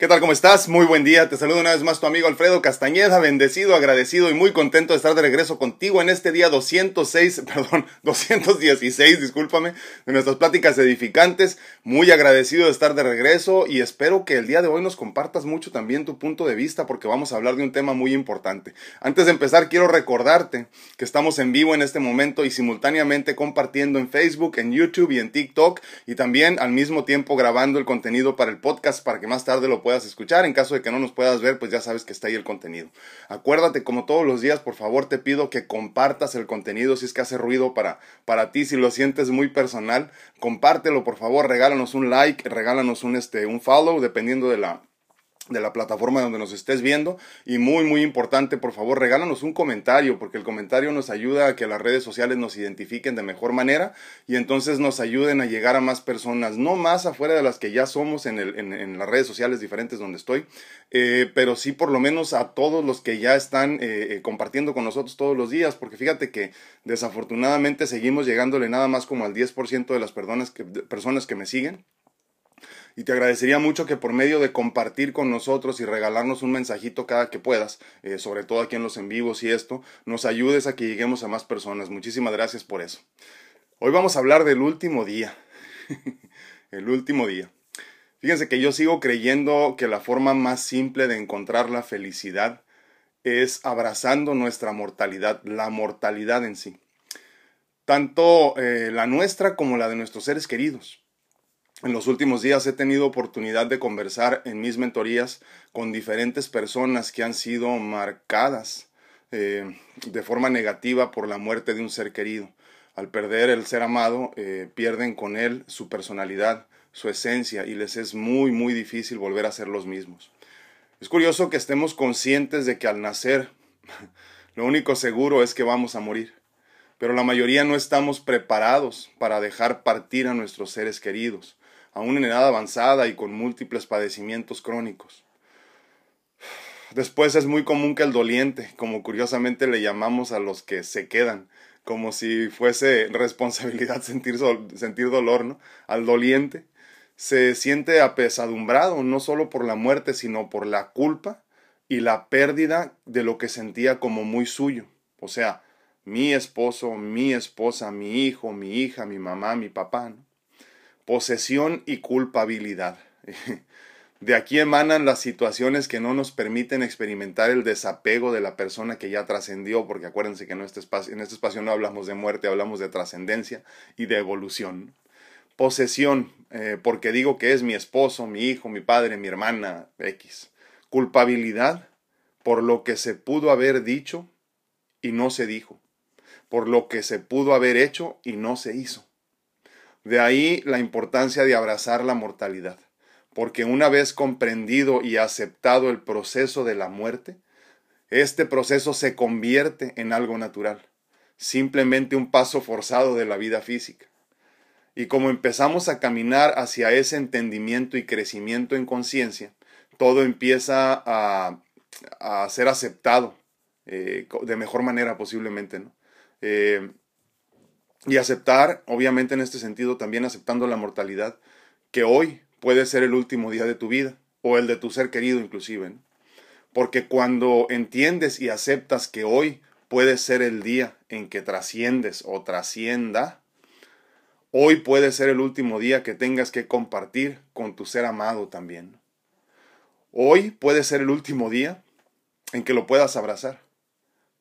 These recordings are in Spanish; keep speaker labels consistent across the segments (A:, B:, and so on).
A: ¿Qué tal? ¿Cómo estás? Muy buen día. Te saludo una vez más tu amigo Alfredo Castañeda, bendecido, agradecido y muy contento de estar de regreso contigo en este día 206, perdón, 216, discúlpame, de nuestras pláticas edificantes. Muy agradecido de estar de regreso y espero que el día de hoy nos compartas mucho también tu punto de vista porque vamos a hablar de un tema muy importante. Antes de empezar, quiero recordarte que estamos en vivo en este momento y simultáneamente compartiendo en Facebook, en YouTube y en TikTok y también al mismo tiempo grabando el contenido para el podcast para que más tarde lo puedas escuchar. En caso de que no nos puedas ver, pues ya sabes que está ahí el contenido. Acuérdate, como todos los días, por favor te pido que compartas el contenido si es que hace ruido para, para ti, si lo sientes muy personal, compártelo, por favor, regálanos un like, regálanos un, este, un follow, dependiendo de la, de la plataforma donde nos estés viendo. Y muy, muy importante, por favor, regálanos un comentario, porque el comentario nos ayuda a que las redes sociales nos identifiquen de mejor manera y entonces nos ayuden a llegar a más personas, no más afuera de las que ya somos en, el, las redes sociales diferentes donde estoy, eh, pero sí por lo menos a todos los que ya están eh, eh, compartiendo con nosotros todos los días, porque fíjate que desafortunadamente seguimos llegándole nada más como al 10% de las personas que me siguen. Y te agradecería mucho que por medio de compartir con nosotros y regalarnos un mensajito cada que puedas, eh, sobre todo aquí en los en vivos y esto, nos ayudes a que lleguemos a más personas. Muchísimas gracias por eso. Hoy vamos a hablar del último día. el último día. Fíjense que yo sigo creyendo que la forma más simple de encontrar la felicidad es abrazando nuestra mortalidad, la mortalidad en sí. Tanto eh, la nuestra como la de nuestros seres queridos. En los últimos días he tenido oportunidad de conversar en mis mentorías con diferentes personas que han sido marcadas eh, de forma negativa por la muerte de un ser querido. Al perder el ser amado, eh, pierden con él su personalidad, su esencia y les es muy, muy difícil volver a ser los mismos. Es curioso que estemos conscientes de que al nacer lo único seguro es que vamos a morir, pero la mayoría no estamos preparados para dejar partir a nuestros seres queridos aún en edad avanzada y con múltiples padecimientos crónicos. Después es muy común que el doliente, como curiosamente le llamamos a los que se quedan, como si fuese responsabilidad sentir, sentir dolor, ¿no? Al doliente se siente apesadumbrado no solo por la muerte, sino por la culpa y la pérdida de lo que sentía como muy suyo. O sea, mi esposo, mi esposa, mi hijo, mi hija, mi mamá, mi papá. ¿no? Posesión y culpabilidad. De aquí emanan las situaciones que no nos permiten experimentar el desapego de la persona que ya trascendió, porque acuérdense que en este espacio, este no hablamos de muerte, hablamos de trascendencia y de evolución. Posesión, eh, porque digo que es mi esposo, mi hijo, mi padre, mi hermana, X. Culpabilidad, por lo que se pudo haber dicho y no se dijo, por lo que se pudo haber hecho y no se hizo. De ahí la importancia de abrazar la mortalidad, porque una vez comprendido y aceptado el proceso de la muerte, este proceso se convierte en algo natural, simplemente un paso forzado de la vida física. Y como empezamos a caminar hacia ese entendimiento y crecimiento en conciencia, todo empieza a, a, ser aceptado eh, de mejor manera posiblemente. ¿no? Eh, y aceptar, obviamente en este sentido, también aceptando la mortalidad, que hoy puede ser el último día de tu vida, o el de tu ser querido inclusive. Porque cuando entiendes y aceptas que hoy puede ser el día en que trasciendes o trascienda, hoy puede ser el último día que tengas que compartir con tu ser amado también. Hoy puede ser el último día en que lo puedas abrazar,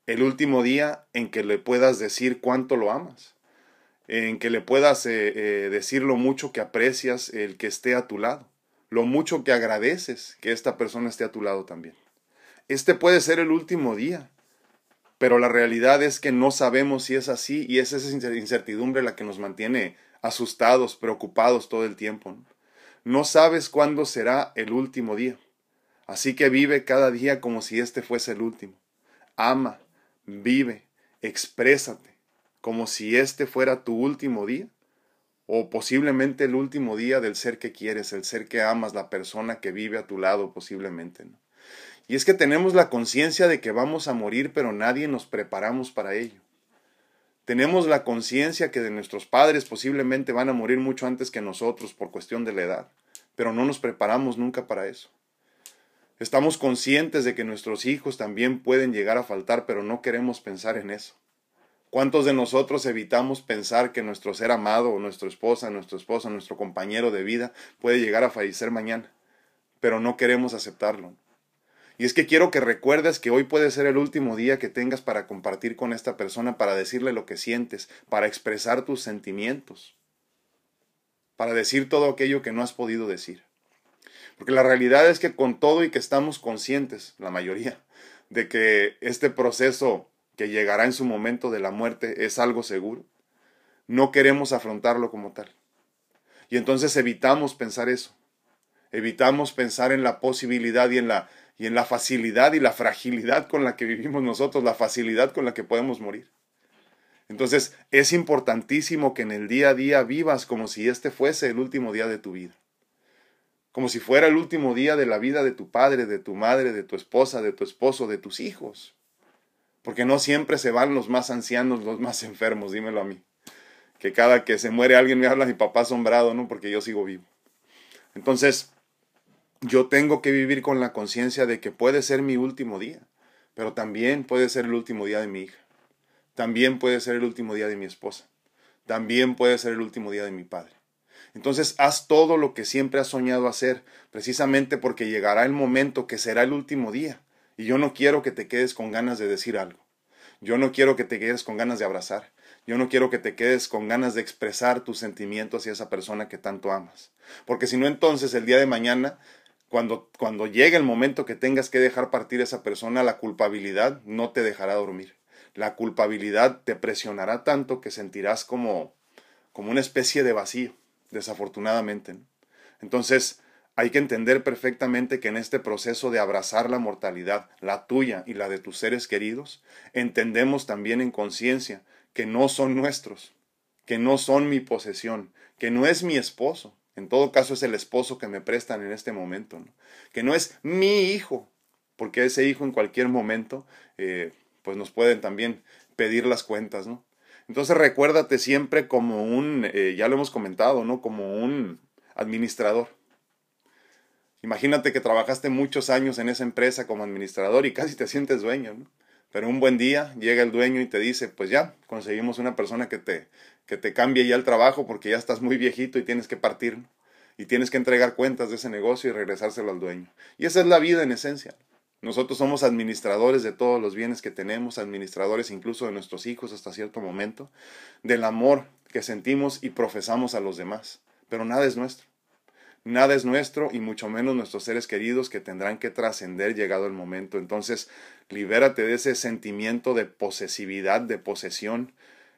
A: el último día en que le puedas decir cuánto lo amas en que le puedas eh, eh, decir lo mucho que aprecias el que esté a tu lado, lo mucho que agradeces que esta persona esté a tu lado también. Este puede ser el último día, pero la realidad es que no sabemos si es así y es esa incertidumbre la que nos mantiene asustados, preocupados todo el tiempo. ¿no? no sabes cuándo será el último día, así que vive cada día como si este fuese el último. Ama, vive, exprésate como si este fuera tu último día o posiblemente el último día del ser que quieres, el ser que amas, la persona que vive a tu lado posiblemente. ¿no? Y es que tenemos la conciencia de que vamos a morir, pero nadie nos preparamos para ello. Tenemos la conciencia que de nuestros padres posiblemente van a morir mucho antes que nosotros por cuestión de la edad, pero no nos preparamos nunca para eso. Estamos conscientes de que nuestros hijos también pueden llegar a faltar, pero no queremos pensar en eso. ¿Cuántos de nosotros evitamos pensar que nuestro ser amado o nuestra esposa, nuestro esposo, nuestro compañero de vida puede llegar a fallecer mañana? Pero no queremos aceptarlo. Y es que quiero que recuerdes que hoy puede ser el último día que tengas para compartir con esta persona, para decirle lo que sientes, para expresar tus sentimientos, para decir todo aquello que no has podido decir. Porque la realidad es que con todo y que estamos conscientes, la mayoría, de que este proceso que llegará en su momento de la muerte es algo seguro, no queremos afrontarlo como tal. Y entonces evitamos pensar eso. Evitamos pensar en la posibilidad y en la y en la facilidad y la fragilidad con la que vivimos nosotros, la facilidad con la que podemos morir. Entonces es importantísimo que en el día a día vivas como si este fuese el último día de tu vida, como si fuera el último día de la vida de tu padre, de tu madre, de tu esposa, de tu esposo, de tus hijos. Porque no siempre se van los más ancianos, los más enfermos, dímelo a mí. Que cada que se muere alguien me habla mi papá asombrado, ¿no? Porque yo sigo vivo. Entonces, yo tengo que vivir con la conciencia de que puede ser mi último día, pero también puede ser el último día de mi hija, también puede ser el último día de mi esposa, también puede ser el último día de mi padre. Entonces haz todo lo que siempre has soñado hacer, precisamente porque llegará el momento que será el último día, y yo no quiero que te quedes con ganas de decir algo. Yo no quiero que te quedes con ganas de abrazar. Yo no quiero que te quedes con ganas de expresar tus sentimientos hacia esa persona que tanto amas. Porque si no, entonces el día de mañana cuando, cuando llegue el momento que tengas que dejar partir a esa persona, la culpabilidad no te dejará dormir. La culpabilidad te presionará tanto que sentirás como, como una especie de vacío, desafortunadamente. Entonces, hay que entender perfectamente que en este proceso de abrazar la mortalidad, la tuya y la de tus seres queridos, entendemos también en conciencia que no son nuestros, que no son mi posesión, que no es mi esposo, en todo caso es el esposo que me prestan en este momento, que no es mi hijo, porque ese hijo en cualquier momento eh, pues nos pueden también pedir las cuentas, ¿no? Entonces recuérdate siempre como un, eh, ya lo hemos comentado, ¿no? Como un administrador. Imagínate que trabajaste muchos años en esa empresa como administrador y casi te sientes dueño, ¿no? Pero un buen día llega el dueño y te dice, pues ya, conseguimos una persona que te, que te cambie ya el trabajo porque ya estás muy viejito y tienes que partir. Y tienes que entregar cuentas de ese negocio y regresárselo al dueño. Y esa es la vida en esencia. Nosotros somos administradores de todos los bienes que tenemos, administradores incluso de nuestros hijos hasta cierto momento, del amor que sentimos y profesamos a los demás. Pero nada es nuestro. Nada es nuestro y mucho menos nuestros seres queridos que tendrán que trascender llegado el momento. Entonces, libérate de ese sentimiento de posesividad, de posesión,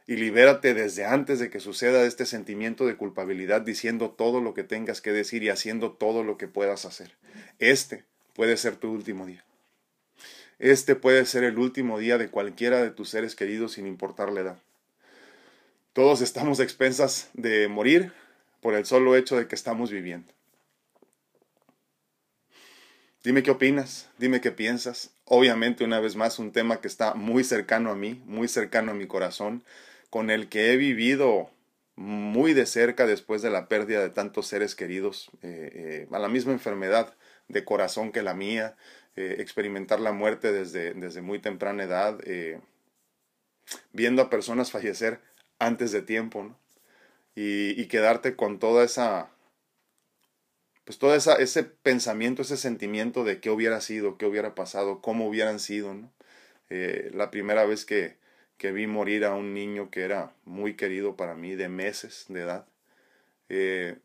A: y libérate desde antes de que suceda este sentimiento de culpabilidad diciendo todo lo que tengas que decir y haciendo todo lo que puedas hacer. Este puede ser tu último día. Este puede ser el último día de cualquiera de tus seres queridos sin importar la edad. Todos estamos expensas de morir por el solo hecho de que estamos viviendo. Dime qué opinas, dime qué piensas. Obviamente, una vez más, un tema que está muy cercano a mí, muy cercano a mi corazón, con el que he vivido muy de cerca después de la pérdida de tantos seres queridos, eh, eh, a la misma enfermedad de corazón que la mía, eh, experimentar la muerte desde, desde muy temprana edad, viendo a personas fallecer antes de tiempo, y, quedarte con toda esa, pues todo esa, ese pensamiento, ese sentimiento de qué hubiera sido, qué hubiera pasado, cómo hubieran sido, ¿no? la primera vez que, que vi morir a un niño que era muy querido para mí, de meses de edad, eh,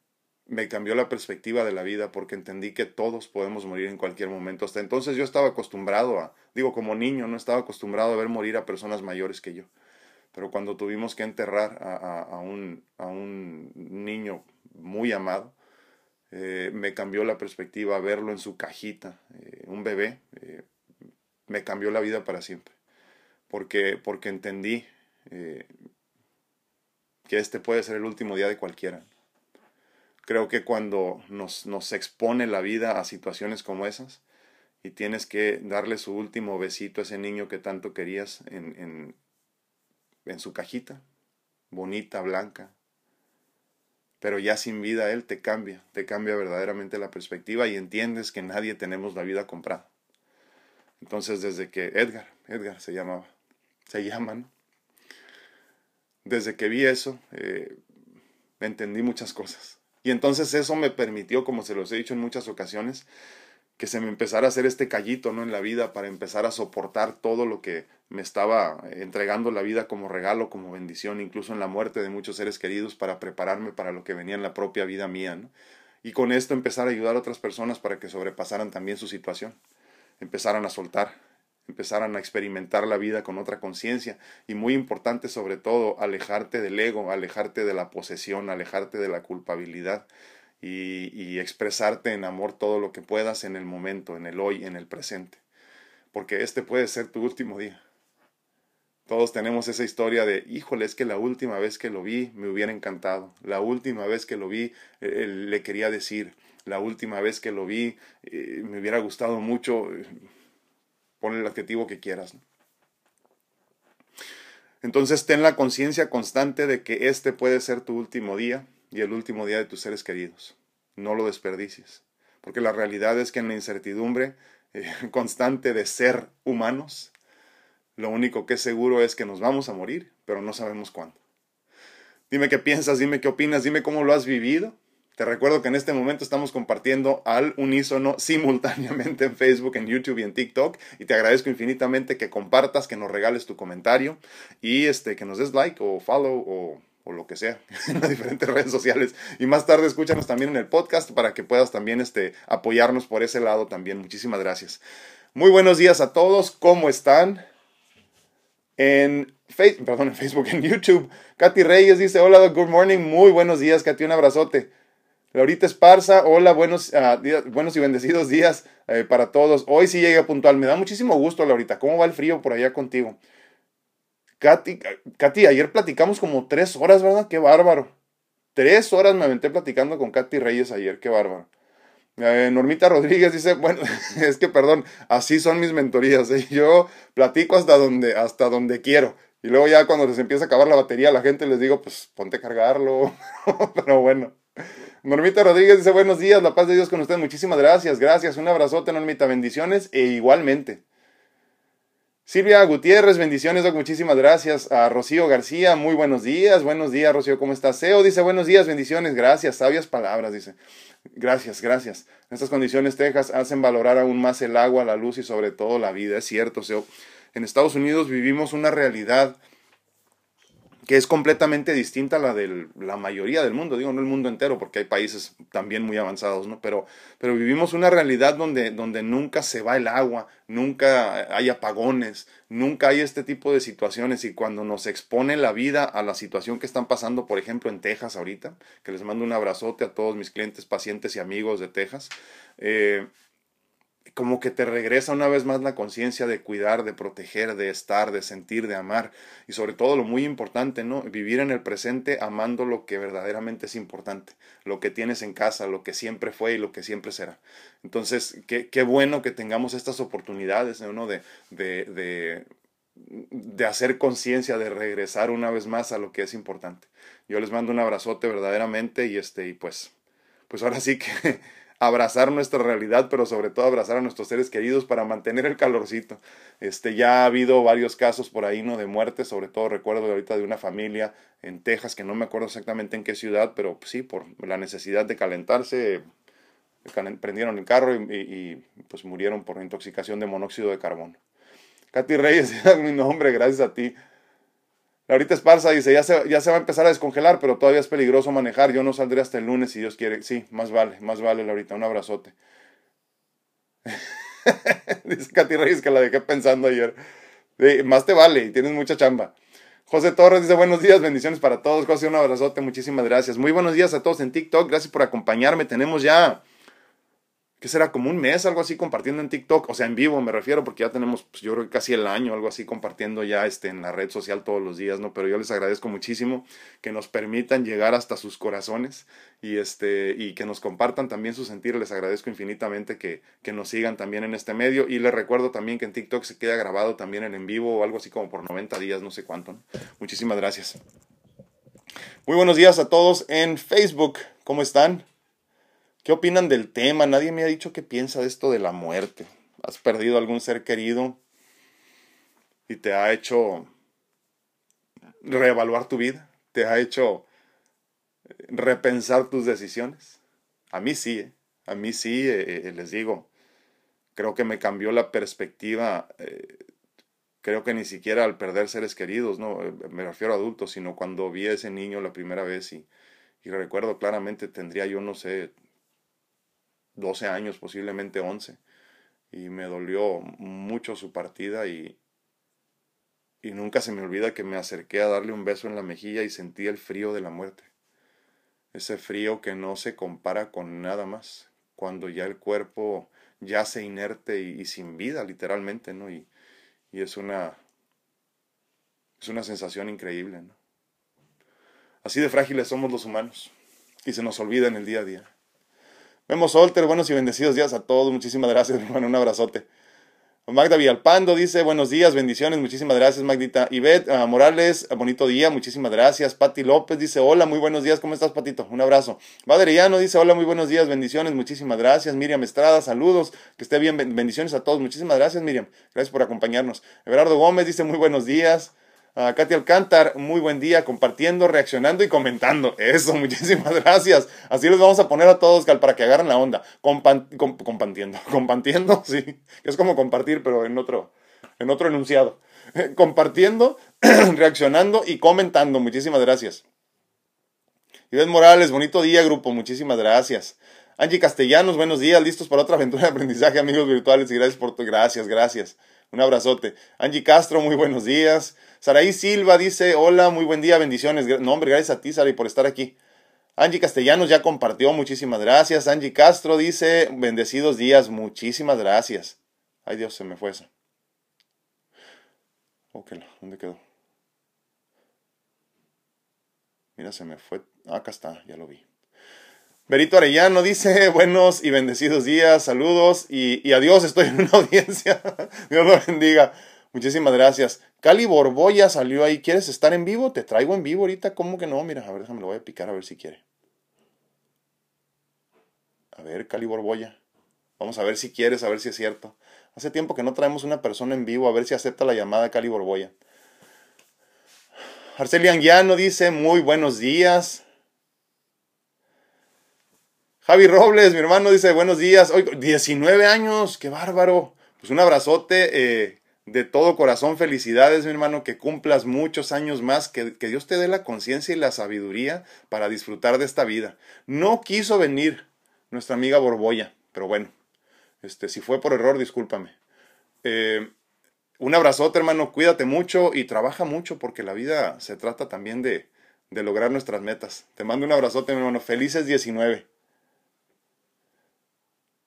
A: me cambió la perspectiva de la vida porque entendí que todos podemos morir en cualquier momento. Hasta entonces yo estaba acostumbrado a, digo, como niño, no estaba acostumbrado a ver morir a personas mayores que yo. Pero cuando tuvimos que enterrar a, a, un, a un, niño muy amado, eh, me cambió la perspectiva, verlo en su cajita, eh, un bebé, me cambió la vida para siempre porque, porque entendí eh, que este puede ser el último día de cualquiera. Creo que cuando nos, nos expone la vida a situaciones como esas y tienes que darle su último besito a ese niño que tanto querías en, en su cajita, bonita, blanca, pero ya sin vida Él te cambia, te cambia verdaderamente la perspectiva y entiendes que nadie tenemos la vida comprada. Entonces desde que Edgar, Edgar se llamaba, se llaman, desde que vi eso, eh, entendí muchas cosas. Y entonces eso me permitió, como se los he dicho en muchas ocasiones, que se me empezara a hacer este callito ¿no? en la vida para empezar a soportar todo lo que me estaba entregando la vida como regalo, como bendición, incluso en la muerte de muchos seres queridos, para prepararme para lo que venía en la propia vida mía. Y con esto empezar a ayudar a otras personas para que sobrepasaran también su situación, empezaran a soltar, empezaran a experimentar la vida con otra conciencia y muy importante sobre todo alejarte del ego, alejarte de la posesión, alejarte de la culpabilidad y, expresarte en amor todo lo que puedas en el momento, en el hoy, en el presente. Porque este puede ser tu último día. Todos tenemos esa historia de, híjole, es que la última vez que lo vi me hubiera encantado. La última vez que lo vi eh, le quería decir. La última vez que lo vi eh, me hubiera gustado mucho. Pon el adjetivo que quieras. Entonces ten la conciencia constante de que este puede ser tu último día y el último día de tus seres queridos. No lo desperdicies, porque la realidad es que en la incertidumbre eh, constante de ser humanos, lo único que es seguro es que nos vamos a morir, pero no sabemos cuándo. Dime qué piensas, dime qué opinas, dime cómo lo has vivido. Te recuerdo que en este momento estamos compartiendo al unísono simultáneamente en Facebook, en YouTube y en TikTok. Y te agradezco infinitamente que compartas, que nos regales tu comentario y este, que nos des like o follow o o lo que sea en las diferentes redes sociales. Y más tarde escúchanos también en el podcast para que puedas también este, apoyarnos por ese lado también. Muchísimas gracias. Muy buenos días a todos. ¿Cómo están? En en Facebook, en YouTube. Katy Reyes dice, hola, good morning. Muy buenos días, Katy. Un abrazote. Laurita Esparza, hola, buenos, ah, buenos y bendecidos días eh, para todos. Hoy sí llega puntual. Me da muchísimo gusto, Laurita. ¿Cómo va el frío por allá contigo? Katy, ayer platicamos como tres horas, ¿verdad? Qué bárbaro. Tres horas me aventé platicando con Katy Reyes ayer, qué bárbaro. Eh, Normita Rodríguez dice, bueno, es que perdón, así son mis mentorías. ¿eh? Yo platico hasta donde, hasta donde quiero. Y luego ya cuando les empieza a acabar la batería, la gente les digo, pues ponte a cargarlo. Pero bueno. Normita Rodríguez dice, buenos días, la paz de Dios con usted. Muchísimas gracias, gracias. Un abrazote, Normita. Bendiciones e igualmente. Silvia Gutiérrez, bendiciones, muchísimas gracias. A Rocío García, muy buenos días. Buenos días, Rocío, ¿cómo estás? Seo dice, buenos días, bendiciones, gracias, sabias palabras, dice. Gracias, gracias. Estas condiciones, Texas, hacen valorar aún más el agua, la luz y sobre todo la vida. Es cierto, Seo. En Estados Unidos vivimos una realidad que es completamente distinta a la de la mayoría del mundo, digo, no el mundo entero, porque hay países también muy avanzados, ¿no? Pero, pero vivimos una realidad donde, donde nunca se va el agua, nunca hay apagones, nunca hay este tipo de situaciones y cuando nos expone la vida a la situación que están pasando, por ejemplo, en Texas ahorita, que les mando un abrazote a todos mis clientes, pacientes y amigos de Texas, eh, como que te regresa una vez más la conciencia de cuidar, de proteger, de estar, de sentir, de amar y sobre todo lo muy importante, ¿no? Vivir en el presente amando lo que verdaderamente es importante, lo que tienes en casa, lo que siempre fue y lo que siempre será. Entonces, qué, bueno que tengamos estas oportunidades, ¿no? De, de, de, de hacer conciencia, de regresar una vez más a lo que es importante. Yo les mando un abrazote verdaderamente y este, y pues, pues ahora sí que abrazar nuestra realidad, pero sobre todo abrazar a nuestros seres queridos para mantener el calorcito. Este, ya ha habido varios casos por ahí, ¿no? De muerte, sobre todo recuerdo ahorita de una familia en Texas, que no me acuerdo exactamente en qué ciudad, pero sí, por la necesidad de calentarse, prendieron el carro y, y pues murieron por intoxicación de monóxido de carbono. Katy Reyes, mi nombre, gracias a ti. Laurita Esparza dice, ya se, ya se va a empezar a descongelar, pero todavía es peligroso manejar. Yo no saldré hasta el lunes si Dios quiere. Sí, más vale, más vale, Laurita. Un abrazote. dice Katy Reyes que la dejé pensando ayer. más te vale tienes mucha chamba. José Torres dice buenos días, bendiciones para todos. José, un abrazote, muchísimas gracias. Muy buenos días a todos en TikTok. Gracias por acompañarme. Tenemos ya que será como un mes, algo así, compartiendo en TikTok, o sea, en vivo me refiero, porque ya tenemos, pues, yo creo que casi el año, algo así, compartiendo ya este, en la red social todos los días, ¿no? Pero yo les agradezco muchísimo que nos permitan llegar hasta sus corazones y, este, y que nos compartan también su sentir, les agradezco infinitamente que, que nos sigan también en este medio, y les recuerdo también que en TikTok se queda grabado también en en vivo o algo así como por 90 días, no sé cuánto, Muchísimas gracias. Muy buenos días a todos en Facebook. ¿Cómo están? ¿Qué opinan del tema? Nadie me ha dicho qué piensa de esto de la muerte. ¿Has perdido algún ser querido y te ha hecho reevaluar tu vida? ¿Te ha hecho repensar tus decisiones? A mí sí, ¿eh? a mí sí, eh, eh, les digo, creo que me cambió la perspectiva creo que ni siquiera al perder seres queridos, no eh, me refiero a adultos, sino cuando vi a ese niño la primera vez y, y recuerdo claramente tendría yo, no sé, 12 años, posiblemente 11, y me dolió mucho su partida y, y nunca se me olvida que me acerqué a darle un beso en la mejilla y sentí el frío de la muerte. Ese frío que no se compara con nada más, cuando ya el cuerpo yace inerte y, sin vida, literalmente, ¿no? Y, y es una, es una sensación increíble. ¿no? Así de frágiles somos los humanos y se nos olvida en el día a día. Vemos Solter, buenos y bendecidos días a todos. Muchísimas gracias, hermano. Un abrazote. Magda Villalpando dice, buenos días, bendiciones, muchísimas gracias, Magdita. Ivette uh, Morales, bonito día, muchísimas gracias. Pati López dice, hola, muy buenos días, ¿cómo estás, Patito? Un abrazo. Valeriano dice, hola, muy buenos días, bendiciones, muchísimas gracias. Miriam Estrada, saludos, que esté bien, bendiciones a todos. Muchísimas gracias, Miriam. Gracias por acompañarnos. Everardo Gómez dice, muy buenos días. Uh, Katy Alcántar, muy buen día, compartiendo, reaccionando y comentando. Eso, muchísimas gracias. Así les vamos a poner a todos para que agarren la onda. compartiendo, compartiendo, sí. Es como compartir, pero en otro, en otro enunciado. compartiendo, reaccionando y comentando. Muchísimas gracias. Iván Morales, bonito día, grupo. Muchísimas gracias. Angie Castellanos, buenos días, listos para otra aventura de aprendizaje, amigos virtuales, y gracias por tu, gracias, gracias. Un abrazote. Angie Castro, muy buenos días. Saraí Silva dice, hola, muy buen día, bendiciones. No, hombre, gracias a ti, Saraí, por estar aquí. Angie Castellanos ya compartió, muchísimas gracias. Angie Castro dice, bendecidos días, muchísimas gracias. Ay Dios, se me fue eso. Ok, ¿dónde quedó? Mira, se me fue. acá está, ya lo vi. Berito Arellano dice, buenos y bendecidos días, saludos y, y adiós, estoy en una audiencia. Dios lo bendiga. Muchísimas gracias. Cali Borboya salió ahí. ¿Quieres estar en vivo? Te traigo en vivo ahorita. ¿Cómo que no? Mira, a ver, déjame lo voy a picar a ver si quiere. A ver, Cali Borboya. Vamos a ver si quieres, a ver si es cierto. Hace tiempo que no traemos una persona en vivo, a ver si acepta la llamada Cali Borboya. Arcelia Anguiano dice, muy buenos días. Javi Robles, mi hermano, dice, buenos días. Hoy, 19 años, qué bárbaro. Pues un abrazote. Eh, de todo corazón felicidades, mi hermano, que cumplas muchos años más, que, que Dios te dé la conciencia y la sabiduría para disfrutar de esta vida. No quiso venir nuestra amiga Borboya, pero bueno, este, si fue por error, discúlpame. Eh, un abrazote, hermano, cuídate mucho y trabaja mucho porque la vida se trata también de, de lograr nuestras metas. Te mando un abrazote, mi hermano. Felices 19.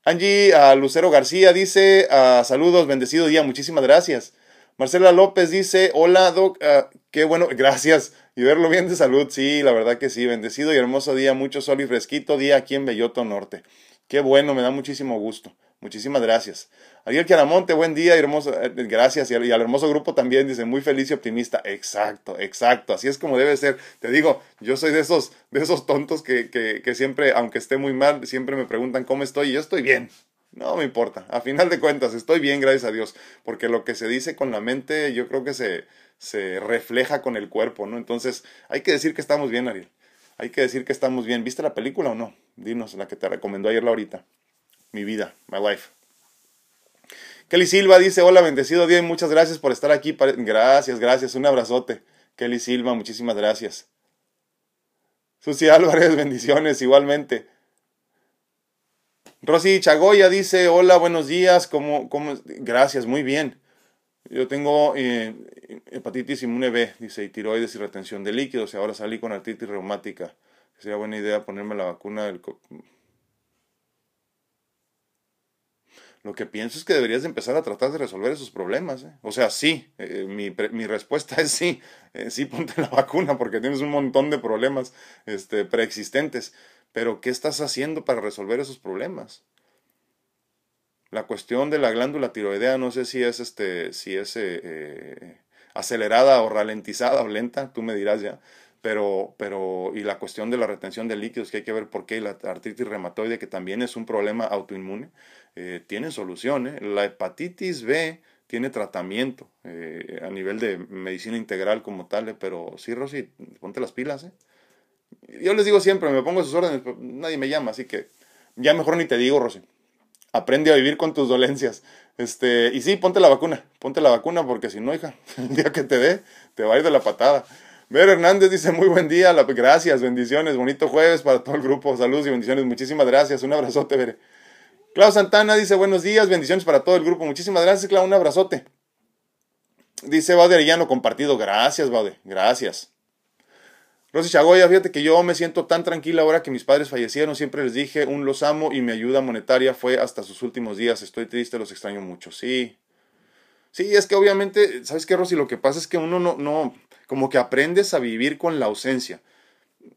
A: Angie a Lucero García dice, saludos, bendecido día, muchísimas gracias. Marcela López dice, hola Doc, ah, qué bueno, gracias. Y verlo bien de salud, sí, la verdad que sí, bendecido y hermoso día, mucho sol y fresquito día aquí en Belloto Norte. Qué bueno, me da muchísimo gusto. Muchísimas gracias. Ariel Quiaramonte, buen día, hermoso, eh, gracias. Y al, hermoso grupo también dice, muy feliz y optimista. Exacto, exacto. Así es como debe ser. Te digo, yo soy de esos, de esos tontos que, que, siempre, aunque esté muy mal, siempre me preguntan cómo estoy y yo estoy bien. No me importa. A final de cuentas, estoy bien, gracias a Dios. Porque lo que se dice con la mente, yo creo que se, se refleja con el cuerpo, ¿no? Entonces, hay que decir que estamos bien, Ariel. Hay que decir que estamos bien. ¿Viste la película o no? Dinos, la que te recomendó ayer Laurita mi vida, my life. Kelly Silva dice, hola, bendecido día y muchas gracias por estar aquí. Gracias, gracias, un abrazote. Kelly Silva, muchísimas gracias. Susi Álvarez, bendiciones igualmente. Rosy Chagoya dice, hola, buenos días, ¿cómo, cómo? Gracias, muy bien. Yo tengo eh, hepatitis inmune B, dice, y tiroides y retención de líquidos, y ahora salí con artritis reumática. Sería buena idea ponerme la vacuna del... Lo que pienso es que deberías empezar a tratar de resolver esos problemas. ¿eh? O sea, sí, eh, mi, mi, respuesta es sí, eh, sí ponte la vacuna porque tienes un montón de problemas este, preexistentes. Pero ¿qué estás haciendo para resolver esos problemas? La cuestión de la glándula tiroidea no sé si es, este, si es acelerada o ralentizada o lenta, tú me dirás ya. Pero, pero, y la cuestión de la retención de líquidos, que hay que ver por qué, la artritis reumatoide, que también es un problema autoinmune, eh, tiene solución. ¿eh? La hepatitis B tiene tratamiento eh, a nivel de medicina integral como tal, pero sí, Rosy, ponte las pilas. ¿eh? Yo les digo siempre, me pongo a sus órdenes, pero nadie me llama, así que ya mejor ni te digo, Rosy. Aprende a vivir con tus dolencias. Este, y sí, ponte la vacuna, ponte la vacuna, porque si no, hija, el día que te dé, te va a ir de la patada. Ver Hernández dice muy buen día, gracias, bendiciones, bonito jueves para todo el grupo, saludos y bendiciones, muchísimas gracias, un abrazote, Bere. Clau Santana dice buenos días, bendiciones para todo el grupo, muchísimas gracias, Clau, un abrazote. Dice Baude Arellano, compartido, gracias, Baude, gracias. Rosy Chagoya, fíjate que yo me siento tan tranquila ahora que mis padres fallecieron, siempre les dije, un los amo y mi ayuda monetaria fue hasta sus últimos días, estoy triste, los extraño mucho, sí. Sí, es que obviamente, ¿sabes qué, Rosy? Lo que pasa es que uno no, no, como que aprendes a vivir con la ausencia.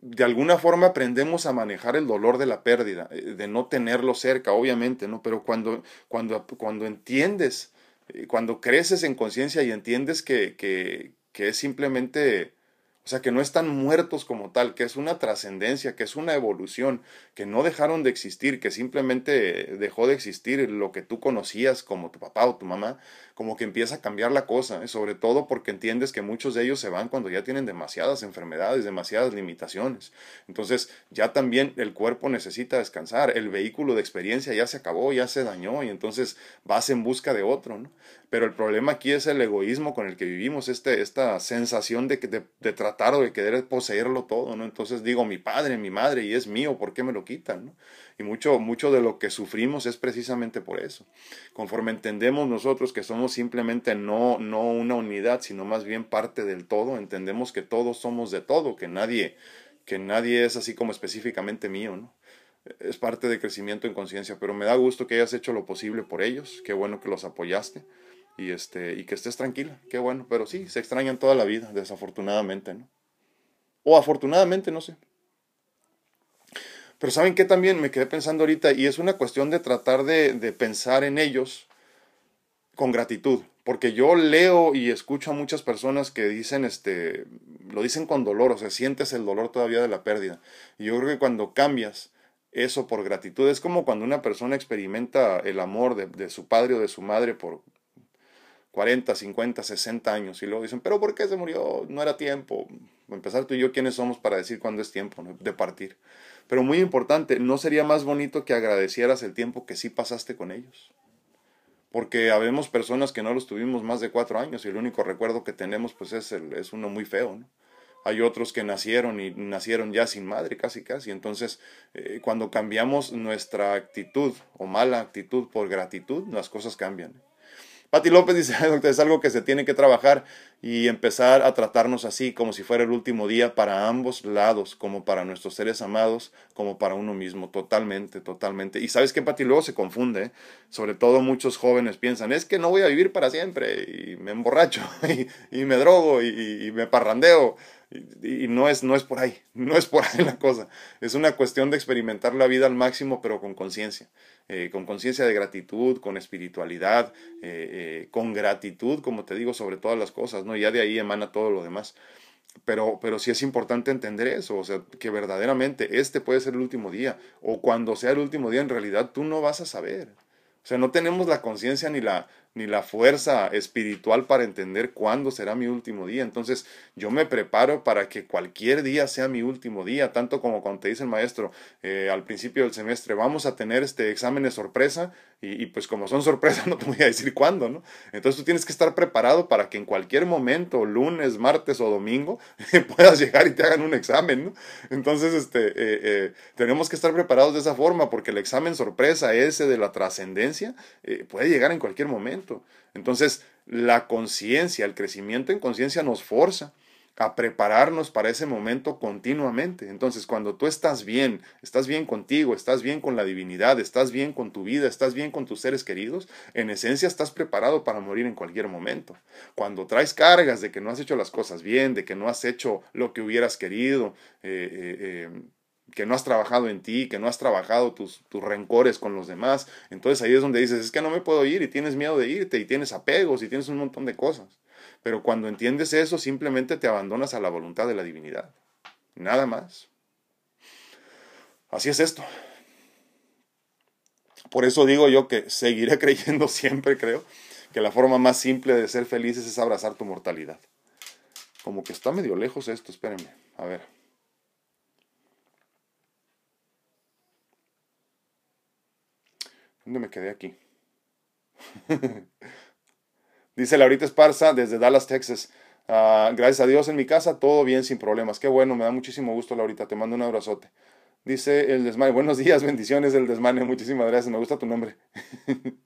A: De alguna forma aprendemos a manejar el dolor de la pérdida, eh, de no tenerlo cerca, obviamente, ¿no? Pero cuando, cuando, cuando entiendes, eh, cuando creces en conciencia y entiendes que, que, que es simplemente o sea, que no están muertos como tal, que es una trascendencia, que es una evolución, que no dejaron de existir, que simplemente dejó de existir lo que tú conocías como tu papá o tu mamá, como que empieza a cambiar la cosa, ¿eh? sobre todo porque entiendes que muchos de ellos se van cuando ya tienen demasiadas enfermedades, demasiadas limitaciones. Entonces, ya también el cuerpo necesita descansar, el vehículo de experiencia ya se acabó, ya se dañó y entonces vas en busca de otro, ¿no? Pero el problema aquí es el egoísmo con el que vivimos, este, esta sensación de, de, de tratar o de querer poseerlo todo, ¿no? Entonces digo, mi padre, mi madre, y es mío, ¿por qué me lo quitan. Y mucho, mucho de lo que sufrimos es precisamente por eso. Conforme entendemos nosotros que somos simplemente no, no una unidad, sino más bien parte del todo, entendemos que todos somos de todo, que nadie, que nadie es así como específicamente mío, ¿no? Es parte de crecimiento en conciencia, pero me da gusto que hayas hecho lo posible por ellos, qué bueno que los apoyaste y, este, y que estés tranquila, qué bueno, pero sí, se extrañan toda la vida, desafortunadamente, ¿no? O afortunadamente, no sé. Pero ¿saben qué también me quedé pensando ahorita? Y es una cuestión de tratar de, de pensar en ellos con gratitud. Porque yo leo y escucho a muchas personas que dicen, este, lo dicen con dolor, o sea, sientes el dolor todavía de la pérdida. Y yo creo que cuando cambias eso por gratitud, es como cuando una persona experimenta el amor de, de su padre o de su madre por 40, 50, 60 años y luego dicen, pero ¿por qué se murió? No era tiempo. Empezar tú y yo, ¿quiénes somos para decir cuándo es tiempo de partir? Pero muy importante, ¿no sería más bonito que agradecieras el tiempo que sí pasaste con ellos? Porque habemos personas que no los tuvimos más de cuatro años y el único recuerdo que tenemos pues es, el, es uno muy feo. Hay otros que nacieron y nacieron ya sin madre, casi casi. Entonces, eh, cuando cambiamos nuestra actitud o mala actitud por gratitud, las cosas cambian. Pati López dice, es algo que se tiene que trabajar y empezar a tratarnos así, como si fuera el último día para ambos lados, como para nuestros seres amados, como para uno mismo, totalmente, totalmente. Y sabes que Pati luego se confunde, ¿eh? sobre todo muchos jóvenes piensan, es que no voy a vivir para siempre, y me emborracho, y, me drogo, y me parrandeo. Y, no, es, no es por ahí, no es por ahí la cosa. Es una cuestión de experimentar la vida al máximo, pero con conciencia. Eh, con conciencia de gratitud, con espiritualidad, eh, eh, con gratitud, como te digo, sobre todas las cosas, ¿no? Ya de ahí emana todo lo demás. Pero, pero sí es importante entender eso, o sea, que verdaderamente este puede ser el último día, o cuando sea el último día, en realidad tú no vas a saber. O sea, no tenemos la conciencia ni la, ni la fuerza espiritual para entender cuándo será mi último día. Entonces yo me preparo para que cualquier día sea mi último día, tanto como cuando te dice el maestro eh, al principio del semestre, vamos a tener este examen de sorpresa y, pues como son sorpresas no te voy a decir cuándo, ¿no? Entonces tú tienes que estar preparado para que en cualquier momento, lunes, martes o domingo, puedas llegar y te hagan un examen, ¿no? Entonces este, eh, eh, tenemos que estar preparados de esa forma porque el examen sorpresa ese de la trascendencia puede llegar en cualquier momento. Entonces, la conciencia, el crecimiento en conciencia nos forza a prepararnos para ese momento continuamente. Entonces, cuando tú estás bien, estás bien contigo, estás bien con la divinidad, estás bien con tu vida, estás bien con tus seres queridos, en esencia estás preparado para morir en cualquier momento. Cuando traes cargas de que no has hecho las cosas bien, de que no has hecho lo que hubieras querido, eh, eh, eh, que no has trabajado en ti, que no has trabajado tus, tus rencores con los demás. Entonces ahí es donde dices, es que no me puedo ir y tienes miedo de irte y tienes apegos y tienes un montón de cosas. Pero cuando entiendes eso, simplemente te abandonas a la voluntad de la divinidad. nada más. Así es esto. Por eso digo yo que seguiré creyendo siempre, creo, que la forma más simple de ser felices es abrazar tu mortalidad. Como que está medio lejos esto, espérenme. A ver. ¿Dónde me quedé aquí? Dice Laurita Esparza desde Dallas, Texas. Ah, gracias a Dios en mi casa, todo bien, sin problemas. Qué bueno, me da muchísimo gusto, Laurita. Te mando un abrazote. Dice el desmane. Buenos días, bendiciones del desmane. Muchísimas gracias, me gusta tu nombre.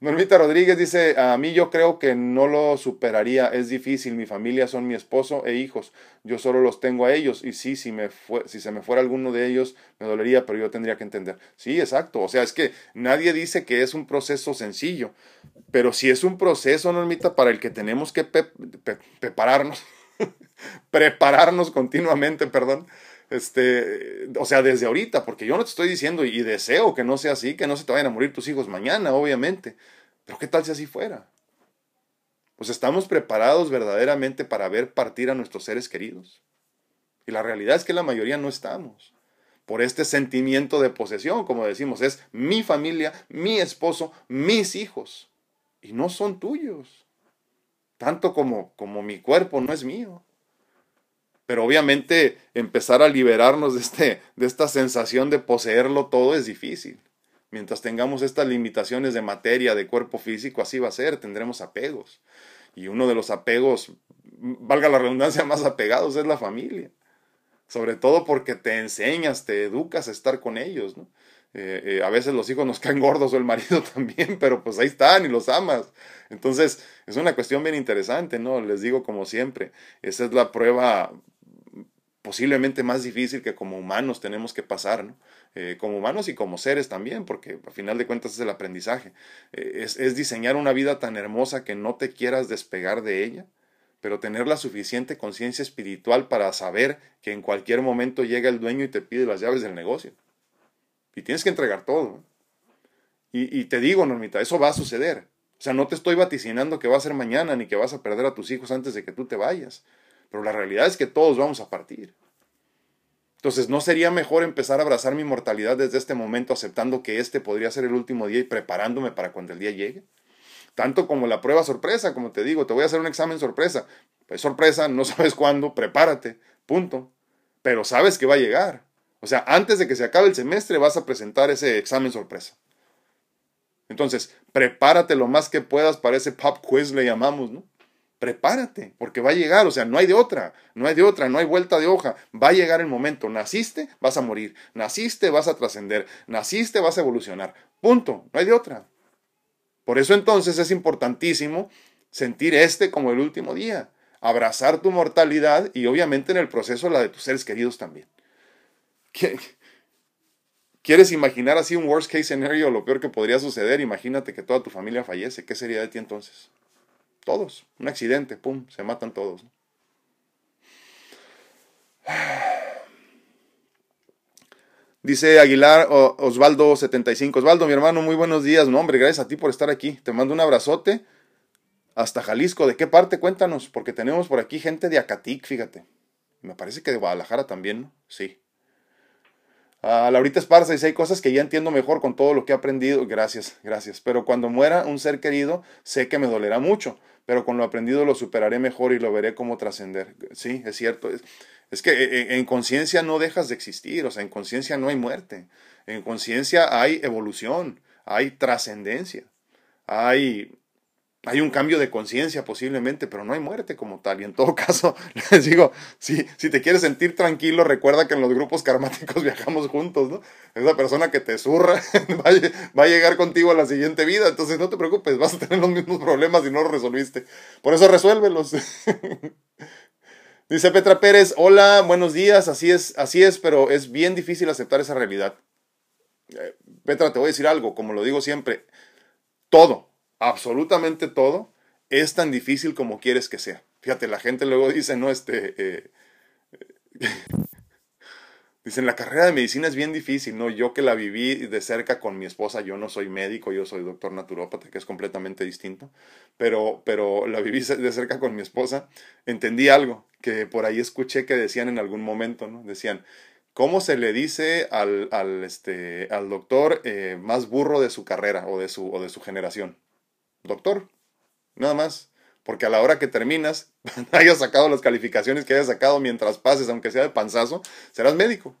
A: Normita Rodríguez dice, a mí yo creo que no lo superaría, es difícil, mi familia son mi esposo e hijos, yo solo los tengo a ellos y sí, si, me fue, si se me fuera alguno de ellos me dolería, pero yo tendría que entender. Sí, exacto, o sea, es que nadie dice que es un proceso sencillo, pero si es un proceso, Normita, para el que tenemos que prepararnos, prepararnos continuamente, perdón, este, o sea, desde ahorita, porque yo no te estoy diciendo y deseo que no sea así, que no se te vayan a morir tus hijos mañana, obviamente. Pero ¿qué tal si así fuera? Pues estamos preparados verdaderamente para ver partir a nuestros seres queridos. Y la realidad es que la mayoría no estamos. Por este sentimiento de posesión, como decimos, es mi familia, mi esposo, mis hijos. Y no son tuyos. Tanto como, como mi cuerpo no es mío. Pero obviamente empezar a liberarnos de, este, de esta sensación de poseerlo todo es difícil. Mientras tengamos estas limitaciones de materia, de cuerpo físico, así va a ser, tendremos apegos. Y uno de los apegos, valga la redundancia, más apegados es la familia. Sobre todo porque te enseñas, te educas a estar con ellos, ¿no? Eh, eh, a veces los hijos nos caen gordos o el marido también, pero pues ahí están y los amas. Entonces, es una cuestión bien interesante, ¿no? Les digo como siempre, esa es la prueba posiblemente más difícil que como humanos tenemos que pasar, ¿no? Eh, como humanos y como seres también, porque al final de cuentas es el aprendizaje. Eh, es, diseñar una vida tan hermosa que no te quieras despegar de ella, pero tener la suficiente conciencia espiritual para saber que en cualquier momento llega el dueño y te pide las llaves del negocio. Y tienes que entregar todo. Y, y te digo, Normita, eso va a suceder. O sea, no te estoy vaticinando que va a ser mañana ni que vas a perder a tus hijos antes de que tú te vayas. Pero la realidad es que todos vamos a partir. Entonces, ¿no sería mejor empezar a abrazar mi mortalidad desde este momento, aceptando que este podría ser el último día y preparándome para cuando el día llegue? Tanto como la prueba sorpresa, como te digo, te voy a hacer un examen sorpresa. Pues sorpresa, no sabes cuándo, prepárate, punto. Pero sabes que va a llegar. O sea, antes de que se acabe el semestre vas a presentar ese examen sorpresa. Entonces, prepárate lo más que puedas para ese pop quiz, le llamamos, ¿no? Prepárate, porque va a llegar, o sea, no hay de otra, no hay de otra, no hay vuelta de hoja, va a llegar el momento, naciste, vas a morir, naciste, vas a trascender, naciste, vas a evolucionar, punto, no hay de otra. Por eso entonces es importantísimo sentir este como el último día, abrazar tu mortalidad y obviamente en el proceso la de tus seres queridos también. ¿Quieres imaginar así un worst case scenario, lo peor que podría suceder? Imagínate que toda tu familia fallece, ¿qué sería de ti entonces? Todos, un accidente, pum, se matan todos. Dice Aguilar Osvaldo 75. Osvaldo, mi hermano, muy buenos días. No, hombre, gracias a ti por estar aquí. Te mando un abrazote. Hasta Jalisco. ¿De qué parte? Cuéntanos, porque tenemos por aquí gente de Acatic, fíjate. Me parece que de Guadalajara también, ¿no? Sí. A Laurita Esparza dice, hay cosas que ya entiendo mejor con todo lo que he aprendido. Gracias, gracias. Pero cuando muera un ser querido, sé que me dolerá mucho pero con lo aprendido lo superaré mejor y lo veré como trascender. Sí, es cierto. Es, que eh, eh, en conciencia no dejas de existir, o sea, en conciencia no hay muerte. En conciencia hay evolución, hay trascendencia, hay hay un cambio de conciencia posiblemente, pero no hay muerte como tal. Y en todo caso, les digo, si, si te quieres sentir tranquilo, recuerda que en los grupos karmáticos viajamos juntos, ¿no? Esa persona que te zurra va, va, a llegar contigo a la siguiente vida. Entonces no te preocupes, vas a tener los mismos problemas y no los resolviste. Por eso resuélvelos. Dice Petra Pérez, hola, buenos días, así es, así es, pero es bien difícil aceptar esa realidad. Eh, Petra, te voy a decir algo, como lo digo siempre, todo, absolutamente todo es tan difícil como quieres que sea. Fíjate, la gente luego dice, no, este... Eh, Dicen, la carrera de medicina es bien difícil, ¿no? Yo que la viví de cerca con mi esposa, yo no soy médico, yo soy doctor naturópata, que es completamente distinto, pero, pero la viví de cerca con mi esposa, entendí algo que por ahí escuché que decían en algún momento, ¿no? Decían, ¿cómo se le dice al, al, este, al doctor eh, más burro de su carrera o de su, o de su generación? Doctor, nada más porque a la hora que terminas, hayas sacado las calificaciones que hayas sacado mientras pases, aunque sea de panzazo, serás médico.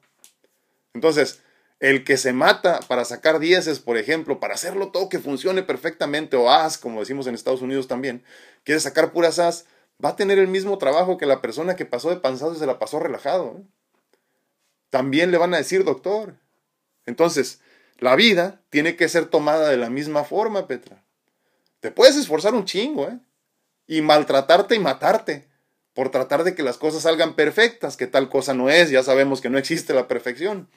A: Entonces, el que se mata para sacar dieces, por ejemplo, para hacerlo todo que funcione perfectamente, o as, como decimos en Estados Unidos también, quiere sacar puras as, va a tener el mismo trabajo que la persona que pasó de panzazo y se la pasó relajado. También le van a decir doctor. Entonces, la vida tiene que ser tomada de la misma forma, Petra. Te puedes esforzar un chingo, ¿eh? y maltratarte y matarte por tratar de que las cosas salgan perfectas, que tal cosa no es, ya sabemos que no existe la perfección.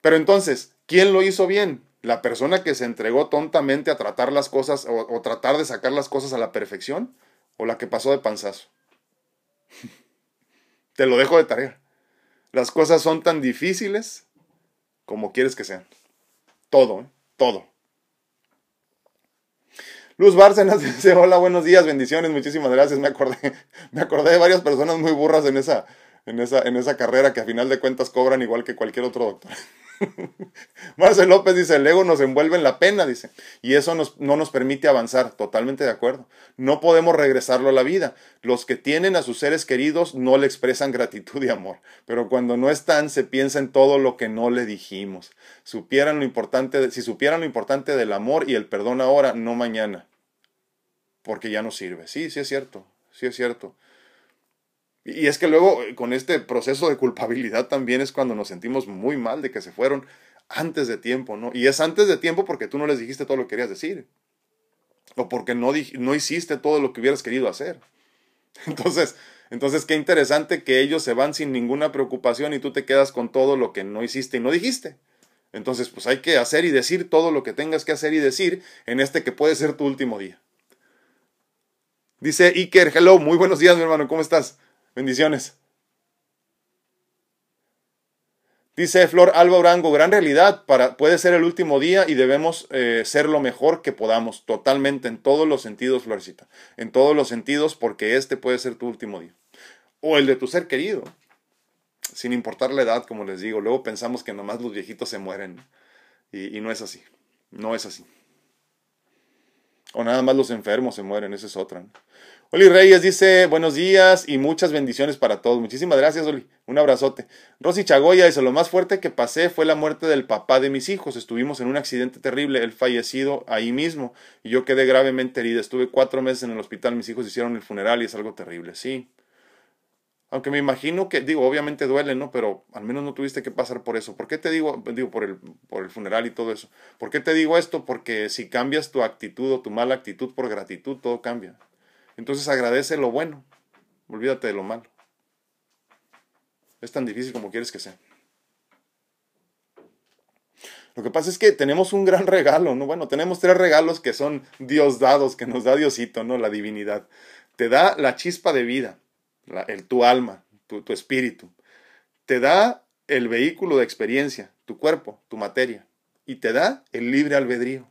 A: Pero entonces, ¿quién lo hizo bien? ¿La persona que se entregó tontamente a tratar las cosas o, tratar de sacar las cosas a la perfección? ¿O la que pasó de panzazo? Te lo dejo de tarea. Las cosas son tan difíciles como quieres que sean. Todo, ¿eh? todo. Luz Bárcenas dice, hola, buenos días, bendiciones, muchísimas gracias. Me acordé, me acordé de varias personas muy burras en esa, en esa, en esa carrera que a final de cuentas cobran igual que cualquier otro doctor. Marcel López dice, el ego nos envuelve en la pena, dice, y eso no nos permite avanzar. Totalmente de acuerdo. No podemos regresarlo a la vida. Los que tienen a sus seres queridos no le expresan gratitud y amor, pero cuando no están se piensa en todo lo que no le dijimos. Supieran lo importante, si supieran lo importante del amor y el perdón ahora, no mañana porque ya no sirve. Sí, sí es cierto, sí es cierto. Y es que luego eh, con este proceso de culpabilidad también es cuando nos sentimos muy mal de que se fueron antes de tiempo, ¿no? Y es antes de tiempo porque tú no les dijiste todo lo que querías decir. O porque no, no hiciste todo lo que hubieras querido hacer. Entonces, entonces, qué interesante que ellos se van sin ninguna preocupación y tú te quedas con todo lo que no hiciste y no dijiste. Entonces, pues hay que hacer y decir todo lo que tengas que hacer y decir en este que puede ser tu último día. Dice Iker, hello, muy buenos días, mi hermano, ¿cómo estás? Bendiciones. Dice Flor Alba Orango, gran realidad, para, puede ser el último día y debemos eh, ser lo mejor que podamos, totalmente, en todos los sentidos, Florcita, en todos los sentidos, porque este puede ser tu último día. O el de tu ser querido, sin importar la edad, como les digo. Luego pensamos que nomás los viejitos se mueren, y no es así, no es así. O nada más los enfermos se mueren, esa es otra. Oli Reyes dice, buenos días y muchas bendiciones para todos. Muchísimas gracias, Oli. Un abrazote. Rosy Chagoya dice, lo más fuerte que pasé fue la muerte del papá de mis hijos. Estuvimos en un accidente terrible, él fallecido ahí mismo y yo quedé gravemente herida. Estuve cuatro meses en el hospital, mis hijos hicieron el funeral y es algo terrible. Sí, aunque me imagino que, digo, obviamente duele, ¿no? Pero al menos no tuviste que pasar por eso. ¿Por qué te digo, digo, por el, por el funeral y todo eso? ¿Por qué te digo esto? Porque si cambias tu actitud o tu mala actitud por gratitud, todo cambia. Entonces agradece lo bueno, olvídate de lo malo. Es tan difícil como quieres que sea. Lo que pasa es que tenemos un gran regalo, ¿no? Bueno, tenemos tres regalos que son Dios dados, que nos da Diosito, ¿no? La divinidad. Te da la chispa de vida el, tu alma, tu, tu espíritu. Te da el vehículo de experiencia, tu cuerpo, tu materia, y te da el libre albedrío.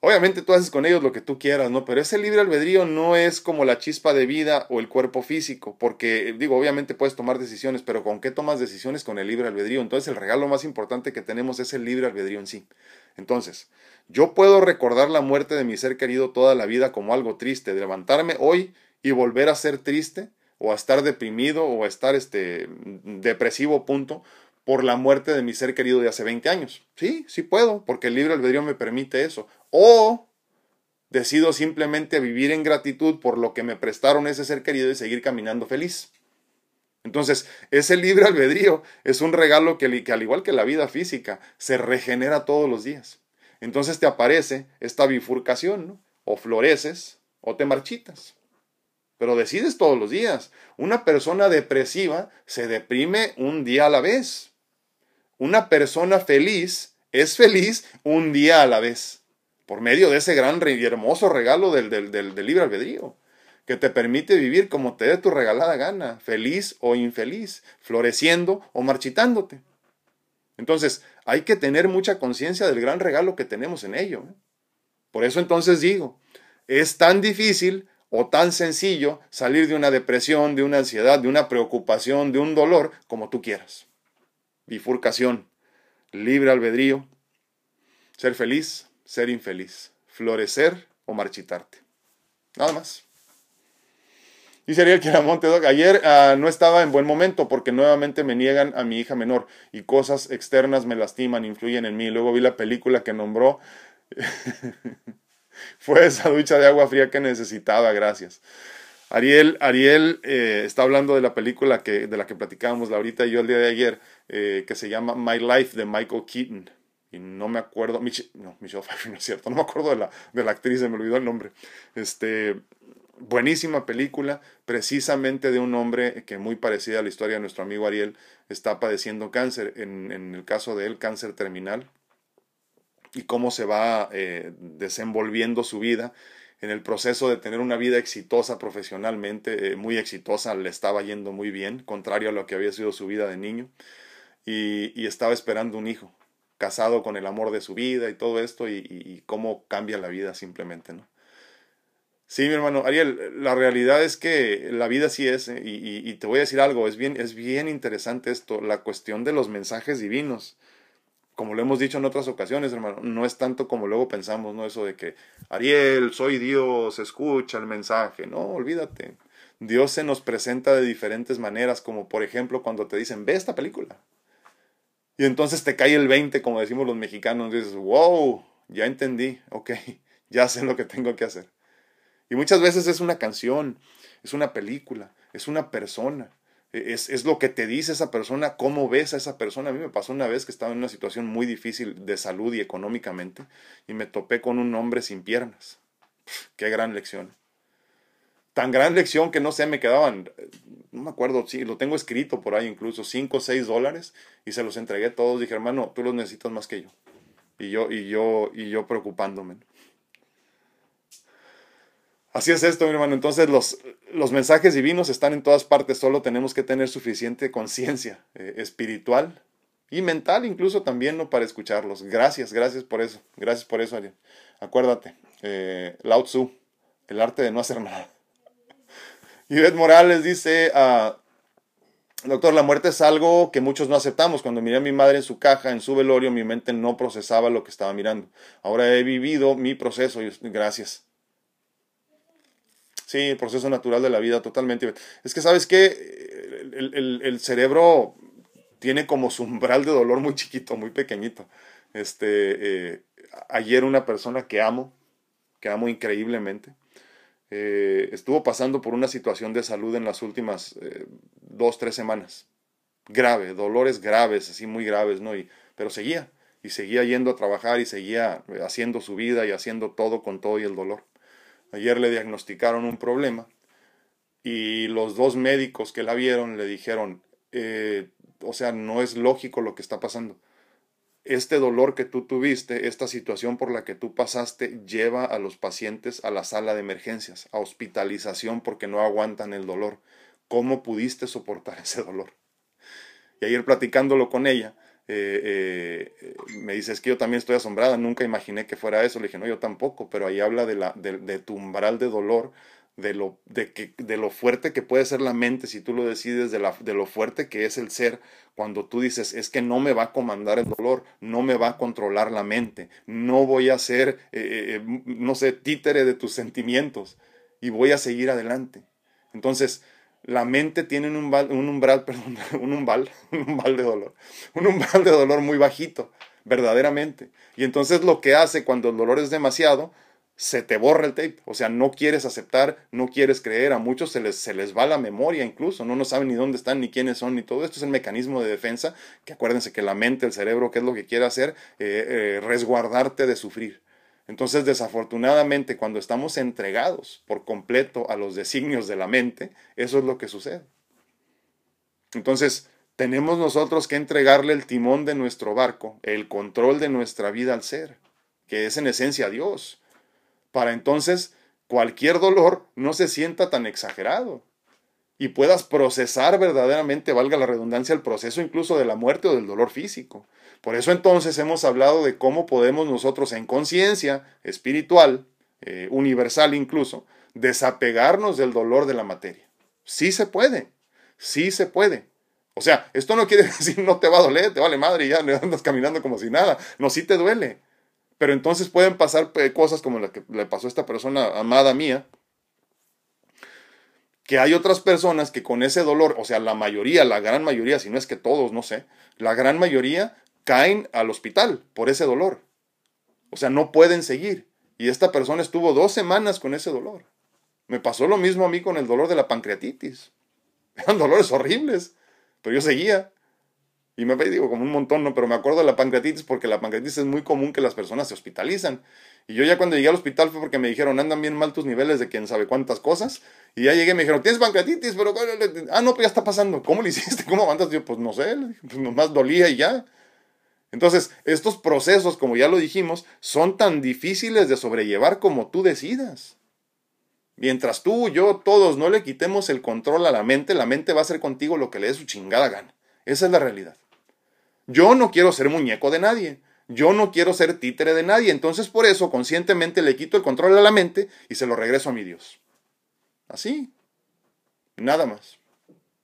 A: Obviamente tú haces con ellos lo que tú quieras, ¿no? Pero ese libre albedrío no es como la chispa de vida o el cuerpo físico, porque digo, obviamente puedes tomar decisiones, pero ¿con qué tomas decisiones? Con el libre albedrío. Entonces el regalo más importante que tenemos es el libre albedrío en sí. Entonces, yo puedo recordar la muerte de mi ser querido toda la vida como algo triste, de levantarme hoy y volver a ser triste o a estar deprimido o a estar este, depresivo, punto, por la muerte de mi ser querido de hace 20 años. Sí, sí puedo, porque el libre albedrío me permite eso. O decido simplemente vivir en gratitud por lo que me prestaron ese ser querido y seguir caminando feliz. Entonces, ese libre albedrío es un regalo que, que, al igual que la vida física, se regenera todos los días. Entonces te aparece esta bifurcación, ¿no? O floreces o te marchitas pero decides todos los días. Una persona depresiva se deprime un día a la vez. Una persona feliz es feliz un día a la vez, por medio de ese gran y hermoso regalo del, del, del, libre albedrío. que te permite vivir como te dé tu regalada gana, feliz o infeliz, floreciendo o marchitándote. Entonces, hay que tener mucha conciencia del gran regalo que tenemos en ello. ¿eh? Por eso entonces digo, es tan difícil o tan sencillo salir de una depresión, de una ansiedad, de una preocupación, de un dolor, como tú quieras. Bifurcación, libre albedrío, ser feliz, ser infeliz, florecer o marchitarte. Nada más. Dice Ariel Quiramonte, ayer uh, no estaba en buen momento porque nuevamente me niegan a mi hija menor y cosas externas me lastiman, influyen en mí. Luego vi la película que nombró. Fue esa ducha de agua fría que necesitaba, gracias. Ariel, Ariel eh, está hablando de la película que, de la que platicábamos ahorita y yo el día de ayer, eh, que se llama My Life de Michael Keaton. Y no me acuerdo, no, Michelle Pfeiffer, no es cierto, no me acuerdo de la, de la actriz, se me olvidó el nombre. Este, buenísima película, precisamente de un hombre que muy parecida a la historia de nuestro amigo Ariel, está padeciendo cáncer, en, en el caso de él, cáncer terminal, y cómo se va eh, desenvolviendo su vida en el proceso de tener una vida exitosa profesionalmente, eh, muy exitosa, le estaba yendo muy bien, contrario a lo que había sido su vida de niño, y, estaba esperando un hijo, casado con el amor de su vida y todo esto, y, y cómo cambia la vida simplemente, ¿no? Sí, mi hermano Ariel, la realidad es que la vida sí es, eh, y, y, te voy a decir algo, es bien, es bien interesante esto, la cuestión de los mensajes divinos. Como lo hemos dicho en otras ocasiones, hermano, no es tanto como luego pensamos, ¿no? Eso de que, Ariel, soy Dios, escucha el mensaje. No, olvídate. Dios se nos presenta de diferentes maneras, como por ejemplo cuando te dicen, ve esta película. Y entonces te cae el 20, como decimos los mexicanos, dices, wow, ya entendí, ok, ya sé lo que tengo que hacer. Y muchas veces es una canción, es una película, es una persona. Es, es, lo que te dice esa persona, cómo ves a esa persona. A mí me pasó una vez que estaba en una situación muy difícil de salud y económicamente y me topé con un hombre sin piernas. qué gran lección. Tan gran lección que no sé, me quedaban, no me acuerdo, sí, lo tengo escrito por ahí incluso, cinco o seis dólares y se los entregué todos. Dije, hermano, tú los necesitas más que yo. Y yo, y yo, y yo preocupándome. Así es esto, mi hermano. Entonces los, los mensajes divinos están en todas partes, solo tenemos que tener suficiente conciencia eh, espiritual y mental incluso también ¿no? para escucharlos. Gracias, gracias por eso. Gracias por eso, Ariel. Acuérdate, eh, Lao Tzu, el arte de no hacer nada. Yvette Morales dice, uh, doctor, la muerte es algo que muchos no aceptamos. Cuando miré a mi madre en su caja, en su velorio, mi mente no procesaba lo que estaba mirando. Ahora he vivido mi proceso gracias. Sí, proceso natural de la vida, totalmente. Es que, ¿sabes qué? El, cerebro tiene como su umbral de dolor muy chiquito, muy pequeñito. Este, eh, ayer una persona que amo, que amo increíblemente, eh, estuvo pasando por una situación de salud en las últimas eh, dos, tres semanas. Grave, dolores graves, así muy graves, ¿no? Y, pero seguía, y seguía yendo a trabajar y seguía haciendo su vida y haciendo todo con todo y el dolor. Ayer le diagnosticaron un problema y los dos médicos que la vieron le dijeron, eh, o sea, no es lógico lo que está pasando. Este dolor que tú tuviste, esta situación por la que tú pasaste, lleva a los pacientes a la sala de emergencias, a hospitalización porque no aguantan el dolor. ¿Cómo pudiste soportar ese dolor? Y ayer platicándolo con ella, eh, eh, me dice, es que yo también estoy asombrada, nunca imaginé que fuera eso. Le dije, no, yo tampoco, pero ahí habla de, la, de, tu umbral de dolor, de lo, de, que, de lo fuerte que puede ser la mente si tú lo decides, de, la, de lo fuerte que es el ser cuando tú dices, es que no me va a comandar el dolor, no me va a controlar la mente, no voy a ser, eh, no sé, títere de tus sentimientos y voy a seguir adelante. Entonces, la mente tiene un umbral, un umbral, perdón, un umbral, un umbral de dolor, un umbral de dolor muy bajito, verdaderamente. Y entonces lo que hace cuando el dolor es demasiado, se te borra el tape, o sea, no quieres aceptar, no quieres creer, a muchos se les, se les va la memoria incluso, no, no saben ni dónde están, ni quiénes son, ni todo esto es el mecanismo de defensa, que acuérdense que la mente, el cerebro, ¿qué es lo que quiere hacer? Eh, eh, resguardarte de sufrir. Entonces, desafortunadamente, cuando estamos entregados por completo a los designios de la mente, eso es lo que sucede. Entonces, tenemos nosotros que entregarle el timón de nuestro barco, el control de nuestra vida al ser, que es en esencia Dios, para entonces cualquier dolor no se sienta tan exagerado y puedas procesar verdaderamente, valga la redundancia, el proceso incluso de la muerte o del dolor físico. Por eso entonces hemos hablado de cómo podemos nosotros en conciencia espiritual, eh, universal incluso, desapegarnos del dolor de la materia. Sí se puede, sí se puede. O sea, esto no quiere decir no te va a doler, te vale madre y ya andas caminando como si nada. No, sí te duele. Pero entonces pueden pasar eh, cosas como la que le pasó a esta persona amada mía, que hay otras personas que con ese dolor, o sea, la mayoría, la gran mayoría, si no es que todos, no sé, la gran mayoría caen al hospital por ese dolor. O sea, no pueden seguir. Y esta persona estuvo dos semanas con ese dolor. Me pasó lo mismo a mí con el dolor de la pancreatitis. Eran dolores horribles, pero yo seguía. Y me digo como un montón, ¿no? Pero me acuerdo de la pancreatitis porque la pancreatitis es muy común que las personas se hospitalizan. Y yo ya cuando llegué al hospital fue porque me dijeron, andan bien mal tus niveles de quién sabe cuántas cosas. Y ya llegué y me dijeron, tienes pancreatitis, pero... Ah, no, pues ya está pasando. ¿Cómo lo hiciste? ¿Cómo aguantas? Yo, pues no sé, pues nomás dolía y ya. Entonces, estos procesos, como ya lo dijimos, son tan difíciles de sobrellevar como tú decidas. Mientras tú, yo, todos no le quitemos el control a la mente, la mente va a hacer contigo lo que le dé su chingada gana. Esa es la realidad. Yo no quiero ser muñeco de nadie. Yo no quiero ser títere de nadie. Entonces por eso conscientemente le quito el control a la mente y se lo regreso a mi Dios. Así. Nada más.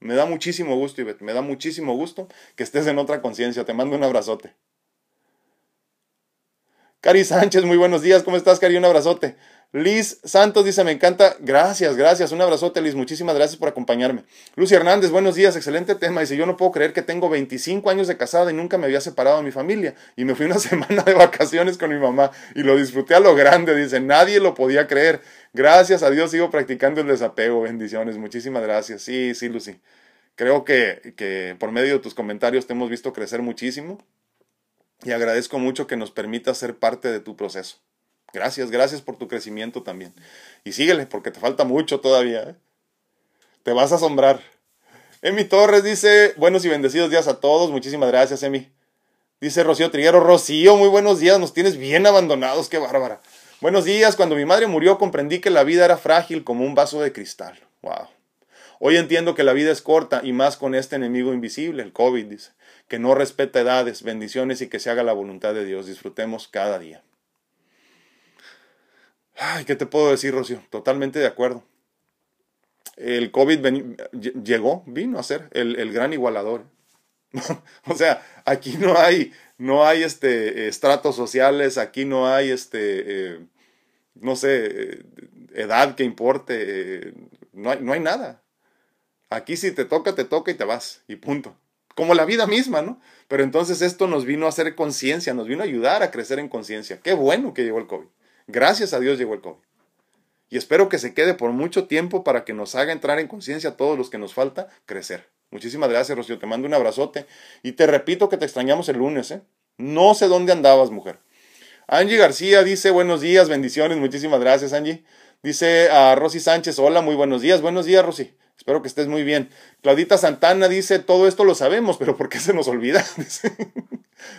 A: Me da muchísimo gusto, Ivette. Me da muchísimo gusto que estés en otra conciencia. Te mando un abrazote. Cari Sánchez, muy buenos días. ¿Cómo estás, Cari? Un abrazote. Liz Santos dice, me encanta. Gracias, gracias. Un abrazote, Liz. Muchísimas gracias por acompañarme. Lucy Hernández, buenos días. Excelente tema. Dice, yo no puedo creer que tengo 25 años de casada y nunca me había separado de mi familia. Y me fui una semana de vacaciones con mi mamá y lo disfruté a lo grande. Dice, nadie lo podía creer. Gracias a Dios sigo practicando el desapego. Bendiciones. Muchísimas gracias. Sí, sí, Lucy. Creo que, que por medio de tus comentarios te hemos visto crecer muchísimo y agradezco mucho que nos permitas ser parte de tu proceso. Gracias, gracias por tu crecimiento también. Y síguele, porque te falta mucho todavía. ¿eh? Te vas a asombrar. Emi Torres dice, buenos y bendecidos días a todos. Muchísimas gracias, Emi. Dice Rocío Triguero, Rocío, muy buenos días, nos tienes bien abandonados, qué bárbara. Buenos días, cuando mi madre murió comprendí que la vida era frágil como un vaso de cristal. Wow. Hoy entiendo que la vida es corta y más con este enemigo invisible, el COVID, dice, que no respeta edades, bendiciones y que se haga la voluntad de Dios. Disfrutemos cada día. Ay, ¿qué te puedo decir, Rocío? Totalmente de acuerdo. El COVID llegó, vino a ser el, gran igualador. o sea, aquí no hay, no hay este, estratos sociales, aquí no hay, este, eh, no sé, eh, edad que importe, eh, no, hay, no hay nada. Aquí si te toca, te toca y te vas, y punto. Como la vida misma, ¿no? Pero entonces esto nos vino a hacer conciencia, nos vino a ayudar a crecer en conciencia. Qué bueno que llegó el COVID. Gracias a Dios llegó el COVID. Y espero que se quede por mucho tiempo para que nos haga entrar en conciencia a todos los que nos falta crecer. Muchísimas gracias, Rocío. Te mando un abrazote. Y te repito que te extrañamos el lunes, ¿eh? No sé dónde andabas, mujer. Angie García dice buenos días, bendiciones. Muchísimas gracias, Angie. Dice a Rosy Sánchez, hola, muy buenos días. Buenos días, Rosy. Espero que estés muy bien. Claudita Santana dice, todo esto lo sabemos, pero ¿por qué se nos olvida?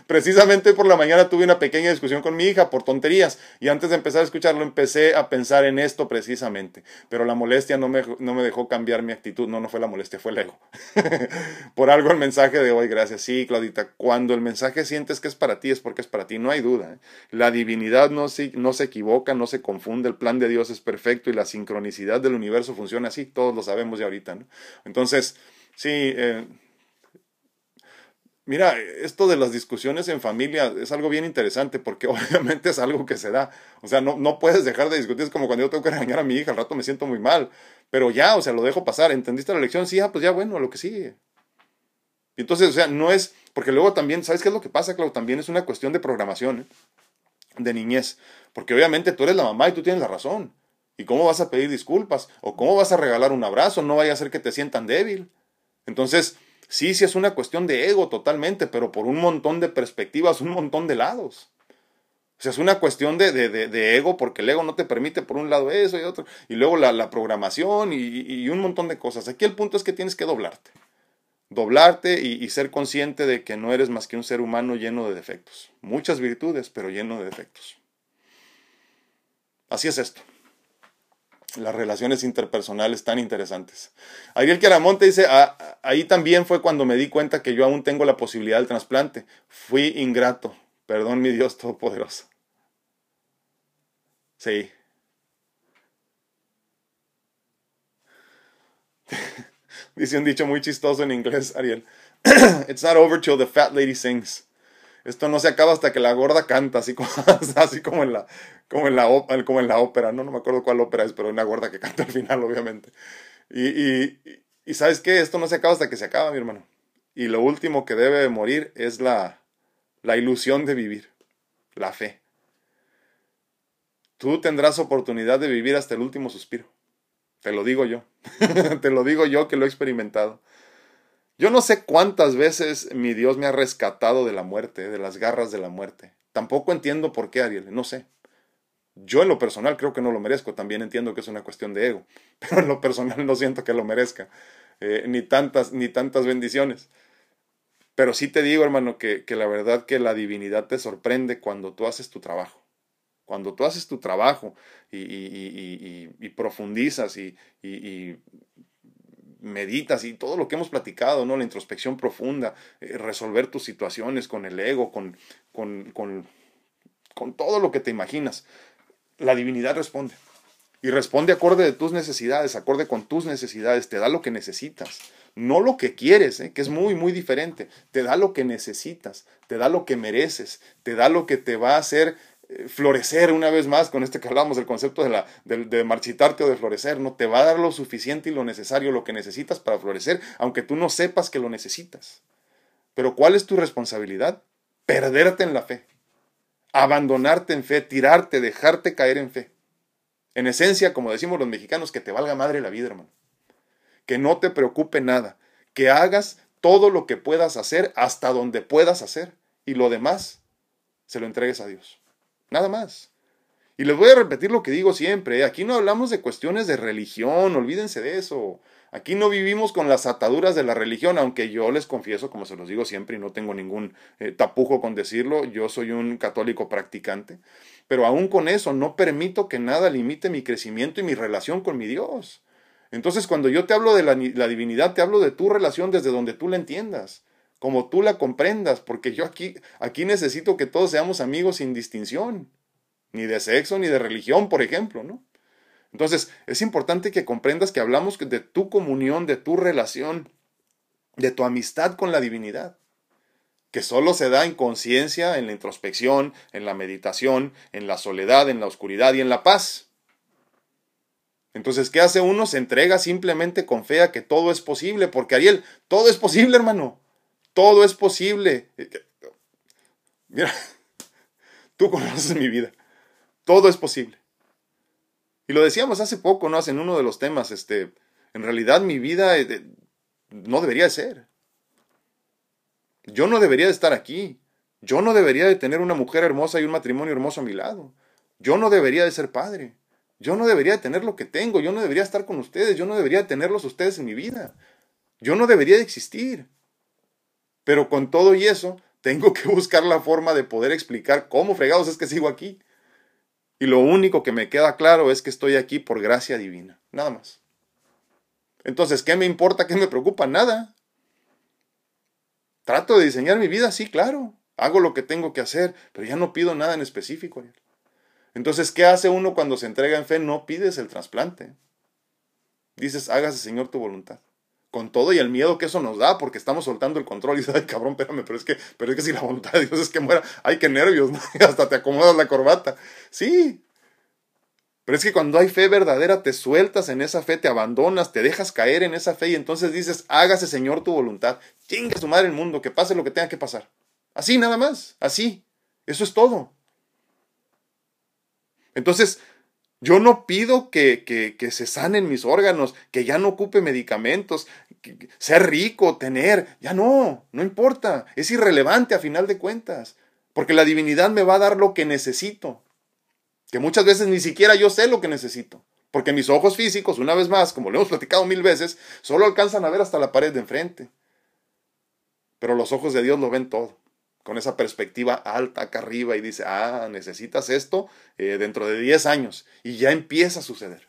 A: Precisamente por la mañana tuve una pequeña discusión con mi hija por tonterías y antes de empezar a escucharlo empecé a pensar en esto precisamente, pero la molestia no me, no me dejó cambiar mi actitud, no, no fue la molestia, fue el ego. por algo el mensaje de hoy, gracias. Sí, Claudita, cuando el mensaje sientes que es para ti es porque es para ti, no hay duda. ¿eh? La divinidad no se, no se equivoca, no se confunde, el plan de Dios es perfecto y la sincronicidad del universo funciona así, todos lo sabemos ya ahorita. ¿no? Entonces, sí, eh, Mira, esto de las discusiones en familia es algo bien interesante porque obviamente es algo que se da. O sea, no, no puedes dejar de discutir. Es como cuando yo tengo que regañar a mi hija, al rato me siento muy mal. Pero ya, o sea, lo dejo pasar. ¿Entendiste la lección? Sí, ah, pues ya, bueno, lo que sigue. Y entonces, o sea, no es. Porque luego también, ¿sabes qué es lo que pasa, Clau? También es una cuestión de programación, ¿eh? de niñez. Porque obviamente tú eres la mamá y tú tienes la razón. ¿Y cómo vas a pedir disculpas? ¿O cómo vas a regalar un abrazo? No vaya a ser que te sientan débil. Entonces, Sí, sí es una cuestión de ego totalmente, pero por un montón de perspectivas, un montón de lados. O sea, es una cuestión de, de, de, ego porque el ego no te permite por un lado eso y otro, y luego la, programación y, y, un montón de cosas. Aquí el punto es que tienes que doblarte. Doblarte y, y ser consciente de que no eres más que un ser humano lleno de defectos. Muchas virtudes, pero lleno de defectos. Así es esto. Las relaciones interpersonales tan interesantes. Ariel Queramonte dice, ah, ahí también fue cuando me di cuenta que yo aún tengo la posibilidad del trasplante. Fui ingrato. Perdón, mi Dios Todopoderoso. Sí. Dice un dicho muy chistoso en inglés, Ariel. It's not over till the fat lady sings. Esto no se acaba hasta que la gorda canta, así como, así como, en, la, como, en, la, como en la ópera. No, no me acuerdo cuál ópera es, pero una gorda que canta al final, obviamente. Y, y, sabes qué, esto no se acaba hasta que se acaba, mi hermano. Y lo último que debe morir es la, la ilusión de vivir, la fe. Tú tendrás oportunidad de vivir hasta el último suspiro. Te lo digo yo. Te lo digo yo que lo he experimentado. Yo no sé cuántas veces mi Dios me ha rescatado de la muerte, de las garras de la muerte. Tampoco entiendo por qué, Ariel, no sé. Yo en lo personal creo que no lo merezco, también entiendo que es una cuestión de ego, pero en lo personal no siento que lo merezca, eh, ni, tantas, ni tantas bendiciones. Pero sí te digo, hermano, que, que la verdad que la divinidad te sorprende cuando tú haces tu trabajo. Cuando tú haces tu trabajo y, y, y, y profundizas y, meditas y todo lo que hemos platicado, ¿no? La introspección profunda, eh, resolver tus situaciones con el ego, con, con, con, con todo lo que te imaginas. La divinidad responde. Y responde acorde de tus necesidades, acorde con tus necesidades, te da lo que necesitas. No lo que quieres, ¿eh? que es muy, muy diferente. Te da lo que necesitas, te da lo que mereces, te da lo que te va a hacer florecer una vez más con este que hablamos del concepto de, la, de, marchitarte o de florecer, no te va a dar lo suficiente y lo necesario, lo que necesitas para florecer, aunque tú no sepas que lo necesitas. Pero ¿cuál es tu responsabilidad? Perderte en la fe, abandonarte en fe, tirarte, dejarte caer en fe. En esencia, como decimos los mexicanos, que te valga madre la vida, hermano. Que no te preocupe nada, que hagas todo lo que puedas hacer hasta donde puedas hacer y lo demás se lo entregues a Dios. Nada más. Y les voy a repetir lo que digo siempre, ¿eh? aquí no hablamos de cuestiones de religión, olvídense de eso. Aquí no vivimos con las ataduras de la religión, aunque yo les confieso, como se los digo siempre, y no tengo ningún eh, tapujo con decirlo, yo soy un católico practicante, pero aún con eso no permito que nada limite mi crecimiento y mi relación con mi Dios. Entonces, cuando yo te hablo de la, la divinidad, te hablo de tu relación desde donde tú la entiendas como tú la comprendas, porque yo aquí, aquí necesito que todos seamos amigos sin distinción, ni de sexo, ni de religión, por ejemplo, ¿no? Entonces, es importante que comprendas que hablamos de tu comunión, de tu relación, de tu amistad con la divinidad, que solo se da en conciencia, en la introspección, en la meditación, en la soledad, en la oscuridad y en la paz. Entonces, ¿qué hace uno? Se entrega simplemente con fe a que todo es posible, porque Ariel, todo es posible, hermano. Todo es posible. Mira, tú conoces mi vida. Todo es posible. Y lo decíamos hace poco, ¿no? En uno de los temas, este, en realidad mi vida eh, no debería de ser. Yo no debería de estar aquí. Yo no debería de tener una mujer hermosa y un matrimonio hermoso a mi lado. Yo no debería de ser padre. Yo no debería de tener lo que tengo. Yo no debería estar con ustedes. Yo no debería de tenerlos ustedes en mi vida. Yo no debería de existir. Pero con todo y eso, tengo que buscar la forma de poder explicar cómo fregados es que sigo aquí. Y lo único que me queda claro es que estoy aquí por gracia divina, nada más. Entonces, ¿qué me importa? ¿Qué me preocupa? Nada. Trato de diseñar mi vida, sí, claro. Hago lo que tengo que hacer, pero ya no pido nada en específico. Entonces, ¿qué hace uno cuando se entrega en fe? No pides el trasplante. Dices, hágase Señor tu voluntad con todo y el miedo que eso nos da, porque estamos soltando el control y dices, ay cabrón, espérame, pero es que, pero es que si la voluntad de Dios es que muera, ay qué nervios, hasta te acomodas la corbata. Sí. Pero es que cuando hay fe verdadera, te sueltas en esa fe, te abandonas, te dejas caer en esa fe y entonces dices, hágase Señor tu voluntad, chinga su madre el mundo, que pase lo que tenga que pasar. Así nada más, así. Eso es todo. Entonces, yo no pido que, que, se sanen mis órganos, que ya no ocupe medicamentos, ser rico, tener, ya no, no importa, es irrelevante a final de cuentas, porque la divinidad me va a dar lo que necesito, que muchas veces ni siquiera yo sé lo que necesito, porque mis ojos físicos, una vez más, como lo hemos platicado mil veces, solo alcanzan a ver hasta la pared de enfrente, pero los ojos de Dios lo ven todo con esa perspectiva alta acá arriba y dice, ah, necesitas esto eh, dentro de 10 años y ya empieza a suceder.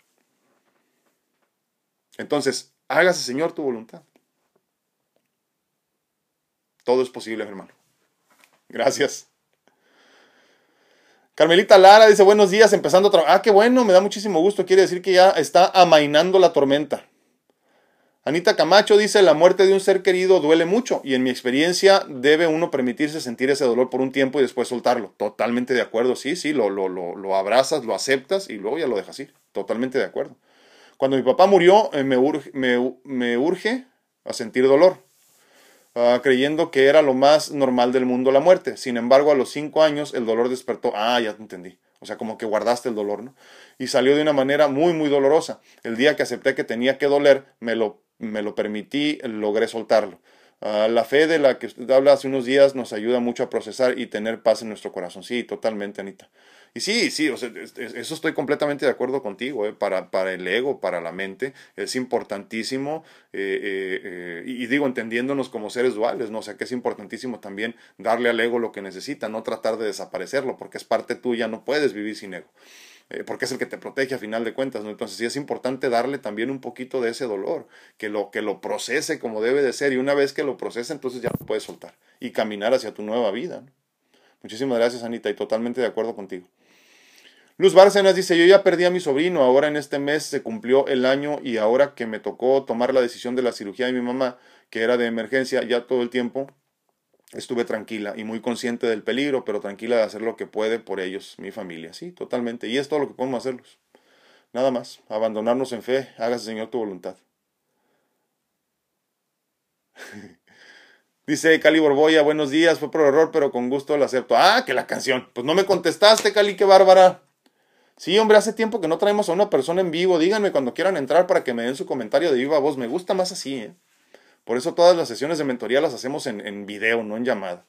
A: Entonces, hágase, Señor, tu voluntad. Todo es posible, hermano. Gracias. Carmelita Lara dice, buenos días, empezando a trabajar. Ah, qué bueno, me da muchísimo gusto. Quiere decir que ya está amainando la tormenta. Anita Camacho dice, la muerte de un ser querido duele mucho y en mi experiencia debe uno permitirse sentir ese dolor por un tiempo y después soltarlo. Totalmente de acuerdo, sí, sí, lo, lo, lo, lo abrazas, lo aceptas y luego ya lo dejas ir. Totalmente de acuerdo. Cuando mi papá murió, eh, me, urge, a sentir dolor, uh, creyendo que era lo más normal del mundo la muerte. Sin embargo, a los cinco años el dolor despertó. Ah, ya te entendí. O sea, como que guardaste el dolor, ¿no? Y salió de una manera muy, muy dolorosa. El día que acepté que tenía que doler, me lo, me lo permití, logré soltarlo. Uh, la fe de la que usted habla hace unos días nos ayuda mucho a procesar y tener paz en nuestro corazón. Sí, totalmente, Anita. Y sí, sí, o sea, eso estoy completamente de acuerdo contigo, ¿eh? para, para el ego, para la mente, es importantísimo, eh, eh, y digo, entendiéndonos como seres duales, ¿no? O sea, que es importantísimo también darle al ego lo que necesita, no tratar de desaparecerlo, porque es parte tuya, no puedes vivir sin ego. Porque es el que te protege a final de cuentas, ¿no? Entonces sí es importante darle también un poquito de ese dolor, que lo, que lo procese como debe de ser, y una vez que lo procese, entonces ya lo puedes soltar y caminar hacia tu nueva vida. Muchísimas gracias, Anita, y totalmente de acuerdo contigo. Luz Bárcenas dice, yo ya perdí a mi sobrino, ahora en este mes se cumplió el año y ahora que me tocó tomar la decisión de la cirugía de mi mamá, que era de emergencia, ya todo el tiempo estuve tranquila y muy consciente del peligro, pero tranquila de hacer lo que puede por ellos, mi familia, sí, totalmente. Y es todo lo que podemos hacerlos. Nada más, abandonarnos en fe, hágase Señor tu voluntad. Dice Cali Borboya, buenos días, fue por error, pero con gusto lo acepto. Ah, que la canción. Pues no me contestaste, Cali, qué bárbara. Sí, hombre, hace tiempo que no traemos a una persona en vivo. Díganme cuando quieran entrar para que me den su comentario de viva voz. Me gusta más así, ¿eh? Por eso todas las sesiones de mentoría las hacemos en, video, no en llamada.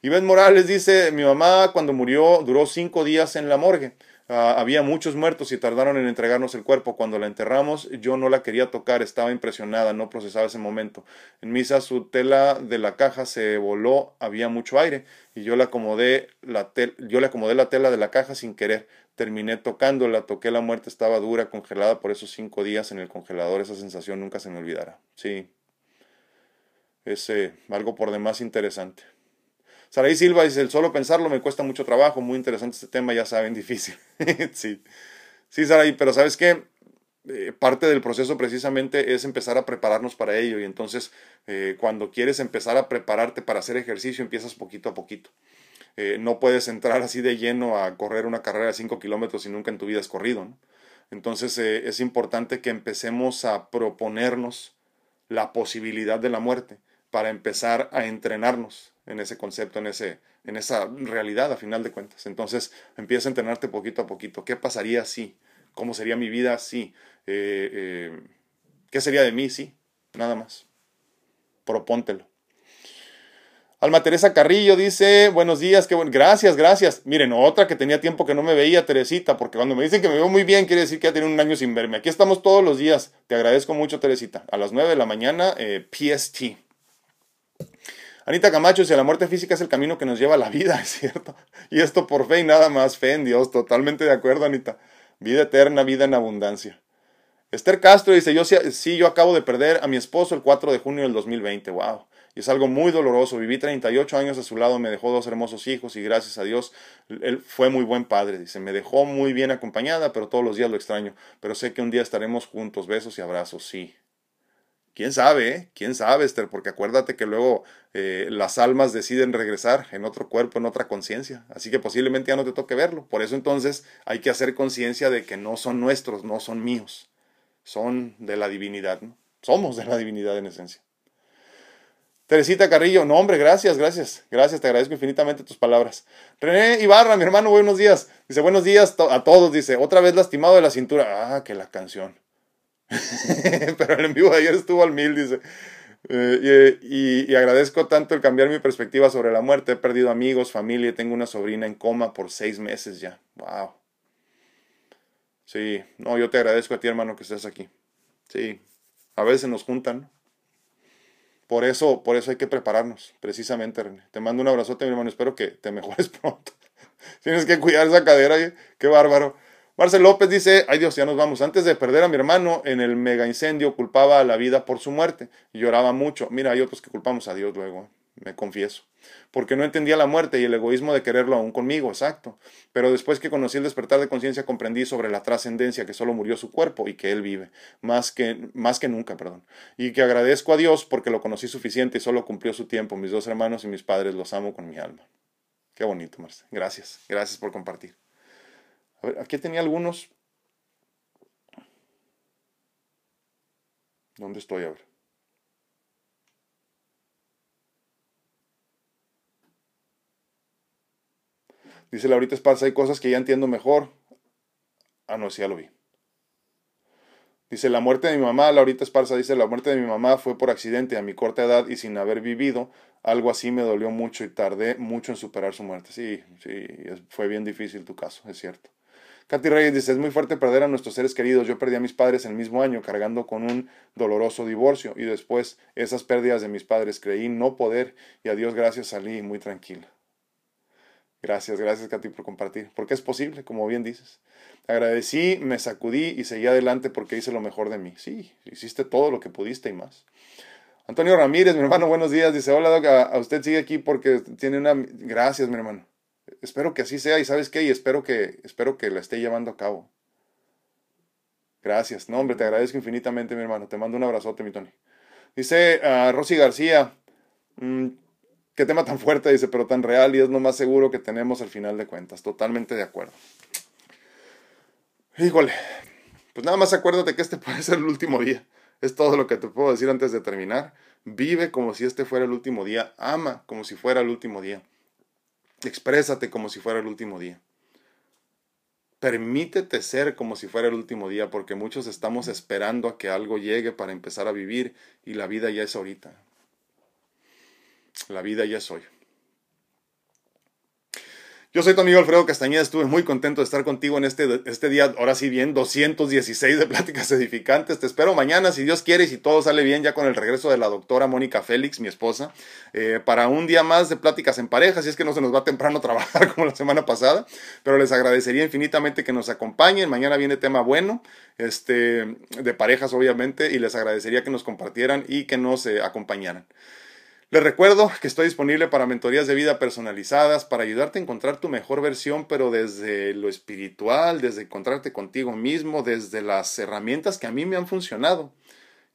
A: Iván Morales dice, mi mamá cuando murió duró cinco días en la morgue. Ah, había muchos muertos y tardaron en entregarnos el cuerpo. Cuando la enterramos, yo no la quería tocar, estaba impresionada, no procesaba ese momento. En misa, su tela de la caja se voló, había mucho aire y yo la, yo le acomodé la tela de la caja sin querer. Terminé tocándola, toqué la muerte, estaba dura, congelada por esos cinco días en el congelador. Esa sensación nunca se me olvidará. Sí, es eh, algo por demás interesante. Saraí Silva dice, el solo pensarlo me cuesta mucho trabajo, muy interesante este tema, ya saben, difícil. sí, sí, Saraí, pero ¿sabes qué? Eh, parte del proceso precisamente es empezar a prepararnos para ello y entonces eh, cuando quieres empezar a prepararte para hacer ejercicio empiezas poquito a poquito. No puedes entrar así de lleno a correr una carrera de 5 kilómetros y nunca en tu vida has corrido. Entonces es importante que empecemos a proponernos la posibilidad de la muerte para empezar a entrenarnos en ese concepto, en, ese, en esa realidad a final de cuentas. Entonces empieza a entrenarte poquito a poquito. ¿Qué pasaría si? ¿Cómo sería mi vida si? Eh, eh, ¿Qué sería de mí si? Nada más. Propóntelo. Alma Teresa Carrillo dice, buenos días, qué bueno. Gracias, gracias. Miren, otra que tenía tiempo que no me veía, Teresita, porque cuando me dicen que me veo muy bien, quiere decir que ya tiene un año sin verme. Aquí estamos todos los días. Te agradezco mucho, Teresita. A las 9 de la mañana, eh, PST. Anita Camacho dice, la muerte física es el camino que nos lleva a la vida, es cierto. Y esto por fe y nada más, fe en Dios. Totalmente de acuerdo, Anita. Vida eterna, vida en abundancia. Esther Castro dice, yo sí, yo acabo de perder a mi esposo el 4 de junio del 2020. Wow. Y es algo muy doloroso. Viví 38 años a su lado, me dejó dos hermosos hijos y gracias a Dios, él fue muy buen padre. Dice, me dejó muy bien acompañada, pero todos los días lo extraño. Pero sé que un día estaremos juntos. Besos y abrazos. Sí, quién sabe, ¿eh? quién sabe, Esther, porque acuérdate que luego eh, las almas deciden regresar en otro cuerpo, en otra conciencia, así que posiblemente ya no te toque verlo. Por eso entonces hay que hacer conciencia de que no son nuestros, no son míos, son de la divinidad, ¿no? somos de la divinidad en esencia. Teresita Carrillo, no hombre, gracias, gracias, gracias, te agradezco infinitamente tus palabras. René Ibarra, mi hermano, buenos días. Dice, buenos días a todos, dice, otra vez lastimado de la cintura. Ah, que la canción. Pero el en vivo de ayer estuvo al mil, dice. Eh, y, agradezco tanto el cambiar mi perspectiva sobre la muerte. He perdido amigos, familia y tengo una sobrina en coma por seis meses ya. Wow. Sí, no, yo te agradezco a ti, hermano, que estés aquí. Sí, a veces nos juntan. Por eso, por eso hay que prepararnos, precisamente, René. Te mando un abrazote, mi hermano. Espero que te mejores pronto. Tienes que cuidar esa cadera, qué bárbaro. Marcel López dice, ay Dios, ya nos vamos. Antes de perder a mi hermano en el mega incendio, culpaba a la vida por su muerte y lloraba mucho. Mira, hay otros que culpamos a Dios luego, me confieso. Porque no entendía la muerte y el egoísmo de quererlo aún conmigo, exacto. Pero después que conocí el despertar de conciencia, comprendí sobre la trascendencia, que solo murió su cuerpo y que él vive, más que, más que nunca, perdón. Y que agradezco a Dios porque lo conocí suficiente y solo cumplió su tiempo. Mis dos hermanos y mis padres los amo con mi alma. Qué bonito, Marce. Gracias. Gracias por compartir. A ver, aquí tenía algunos. ¿Dónde estoy? A ver. Dice Laurita Esparza, hay cosas que ya entiendo mejor. Ah, no, sí, ya lo vi. Dice, la muerte de mi mamá, Laurita Esparza dice, la muerte de mi mamá fue por accidente a mi corta edad y sin haber vivido algo así me dolió mucho y tardé mucho en superar su muerte. Sí, sí, fue bien difícil tu caso, es cierto. Katy Reyes dice, es muy fuerte perder a nuestros seres queridos. Yo perdí a mis padres el mismo año cargando con un doloroso divorcio y después esas pérdidas de mis padres creí no poder y a Dios gracias salí muy tranquila. Gracias, gracias Katy por compartir, porque es posible, como bien dices. Agradecí, me sacudí y seguí adelante porque hice lo mejor de mí. Sí, hiciste todo lo que pudiste y más. Antonio Ramírez, mi hermano, buenos días. Dice, hola, a, a usted sigue aquí porque tiene una... Gracias, mi hermano. Espero que así sea y sabes qué, y espero que, espero que la esté llevando a cabo. Gracias. No, hombre, te agradezco infinitamente, mi hermano. Te mando un abrazote, mi Tony. Dice uh, Rosy García, mmm, qué tema tan fuerte, dice, pero tan real y es lo más seguro que tenemos al final de cuentas. Totalmente de acuerdo. Híjole, pues nada más acuérdate que este puede ser el último día. Es todo lo que te puedo decir antes de terminar. Vive como si este fuera el último día. Ama como si fuera el último día. Exprésate como si fuera el último día. Permítete ser como si fuera el último día, porque muchos estamos esperando a que algo llegue para empezar a vivir y la vida ya es ahorita. La vida ya es hoy. Yo soy tu amigo Alfredo Castañeda, estuve muy contento de estar contigo en este, este día, ahora sí bien, 216 de pláticas edificantes. Te espero mañana, si Dios quiere y si todo sale bien, ya con el regreso de la doctora Mónica Félix, mi esposa, eh, para un día más de pláticas en pareja, si es que no se nos va temprano trabajar como la semana pasada, pero les agradecería infinitamente que nos acompañen. Mañana viene tema bueno, este, de parejas obviamente, y les agradecería que nos compartieran y que nos eh, acompañaran. Les recuerdo que estoy disponible para mentorías de vida personalizadas, para ayudarte a encontrar tu mejor versión, pero desde lo espiritual, desde encontrarte contigo mismo, desde las herramientas que a mí me han funcionado,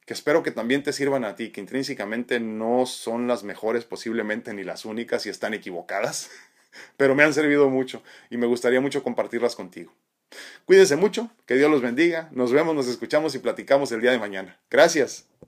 A: que espero que también te sirvan a ti, que intrínsecamente no son las mejores posiblemente ni las únicas y están equivocadas, pero me han servido mucho y me gustaría mucho compartirlas contigo. Cuídense mucho, que Dios los bendiga, nos vemos, nos escuchamos y platicamos el día de mañana. Gracias.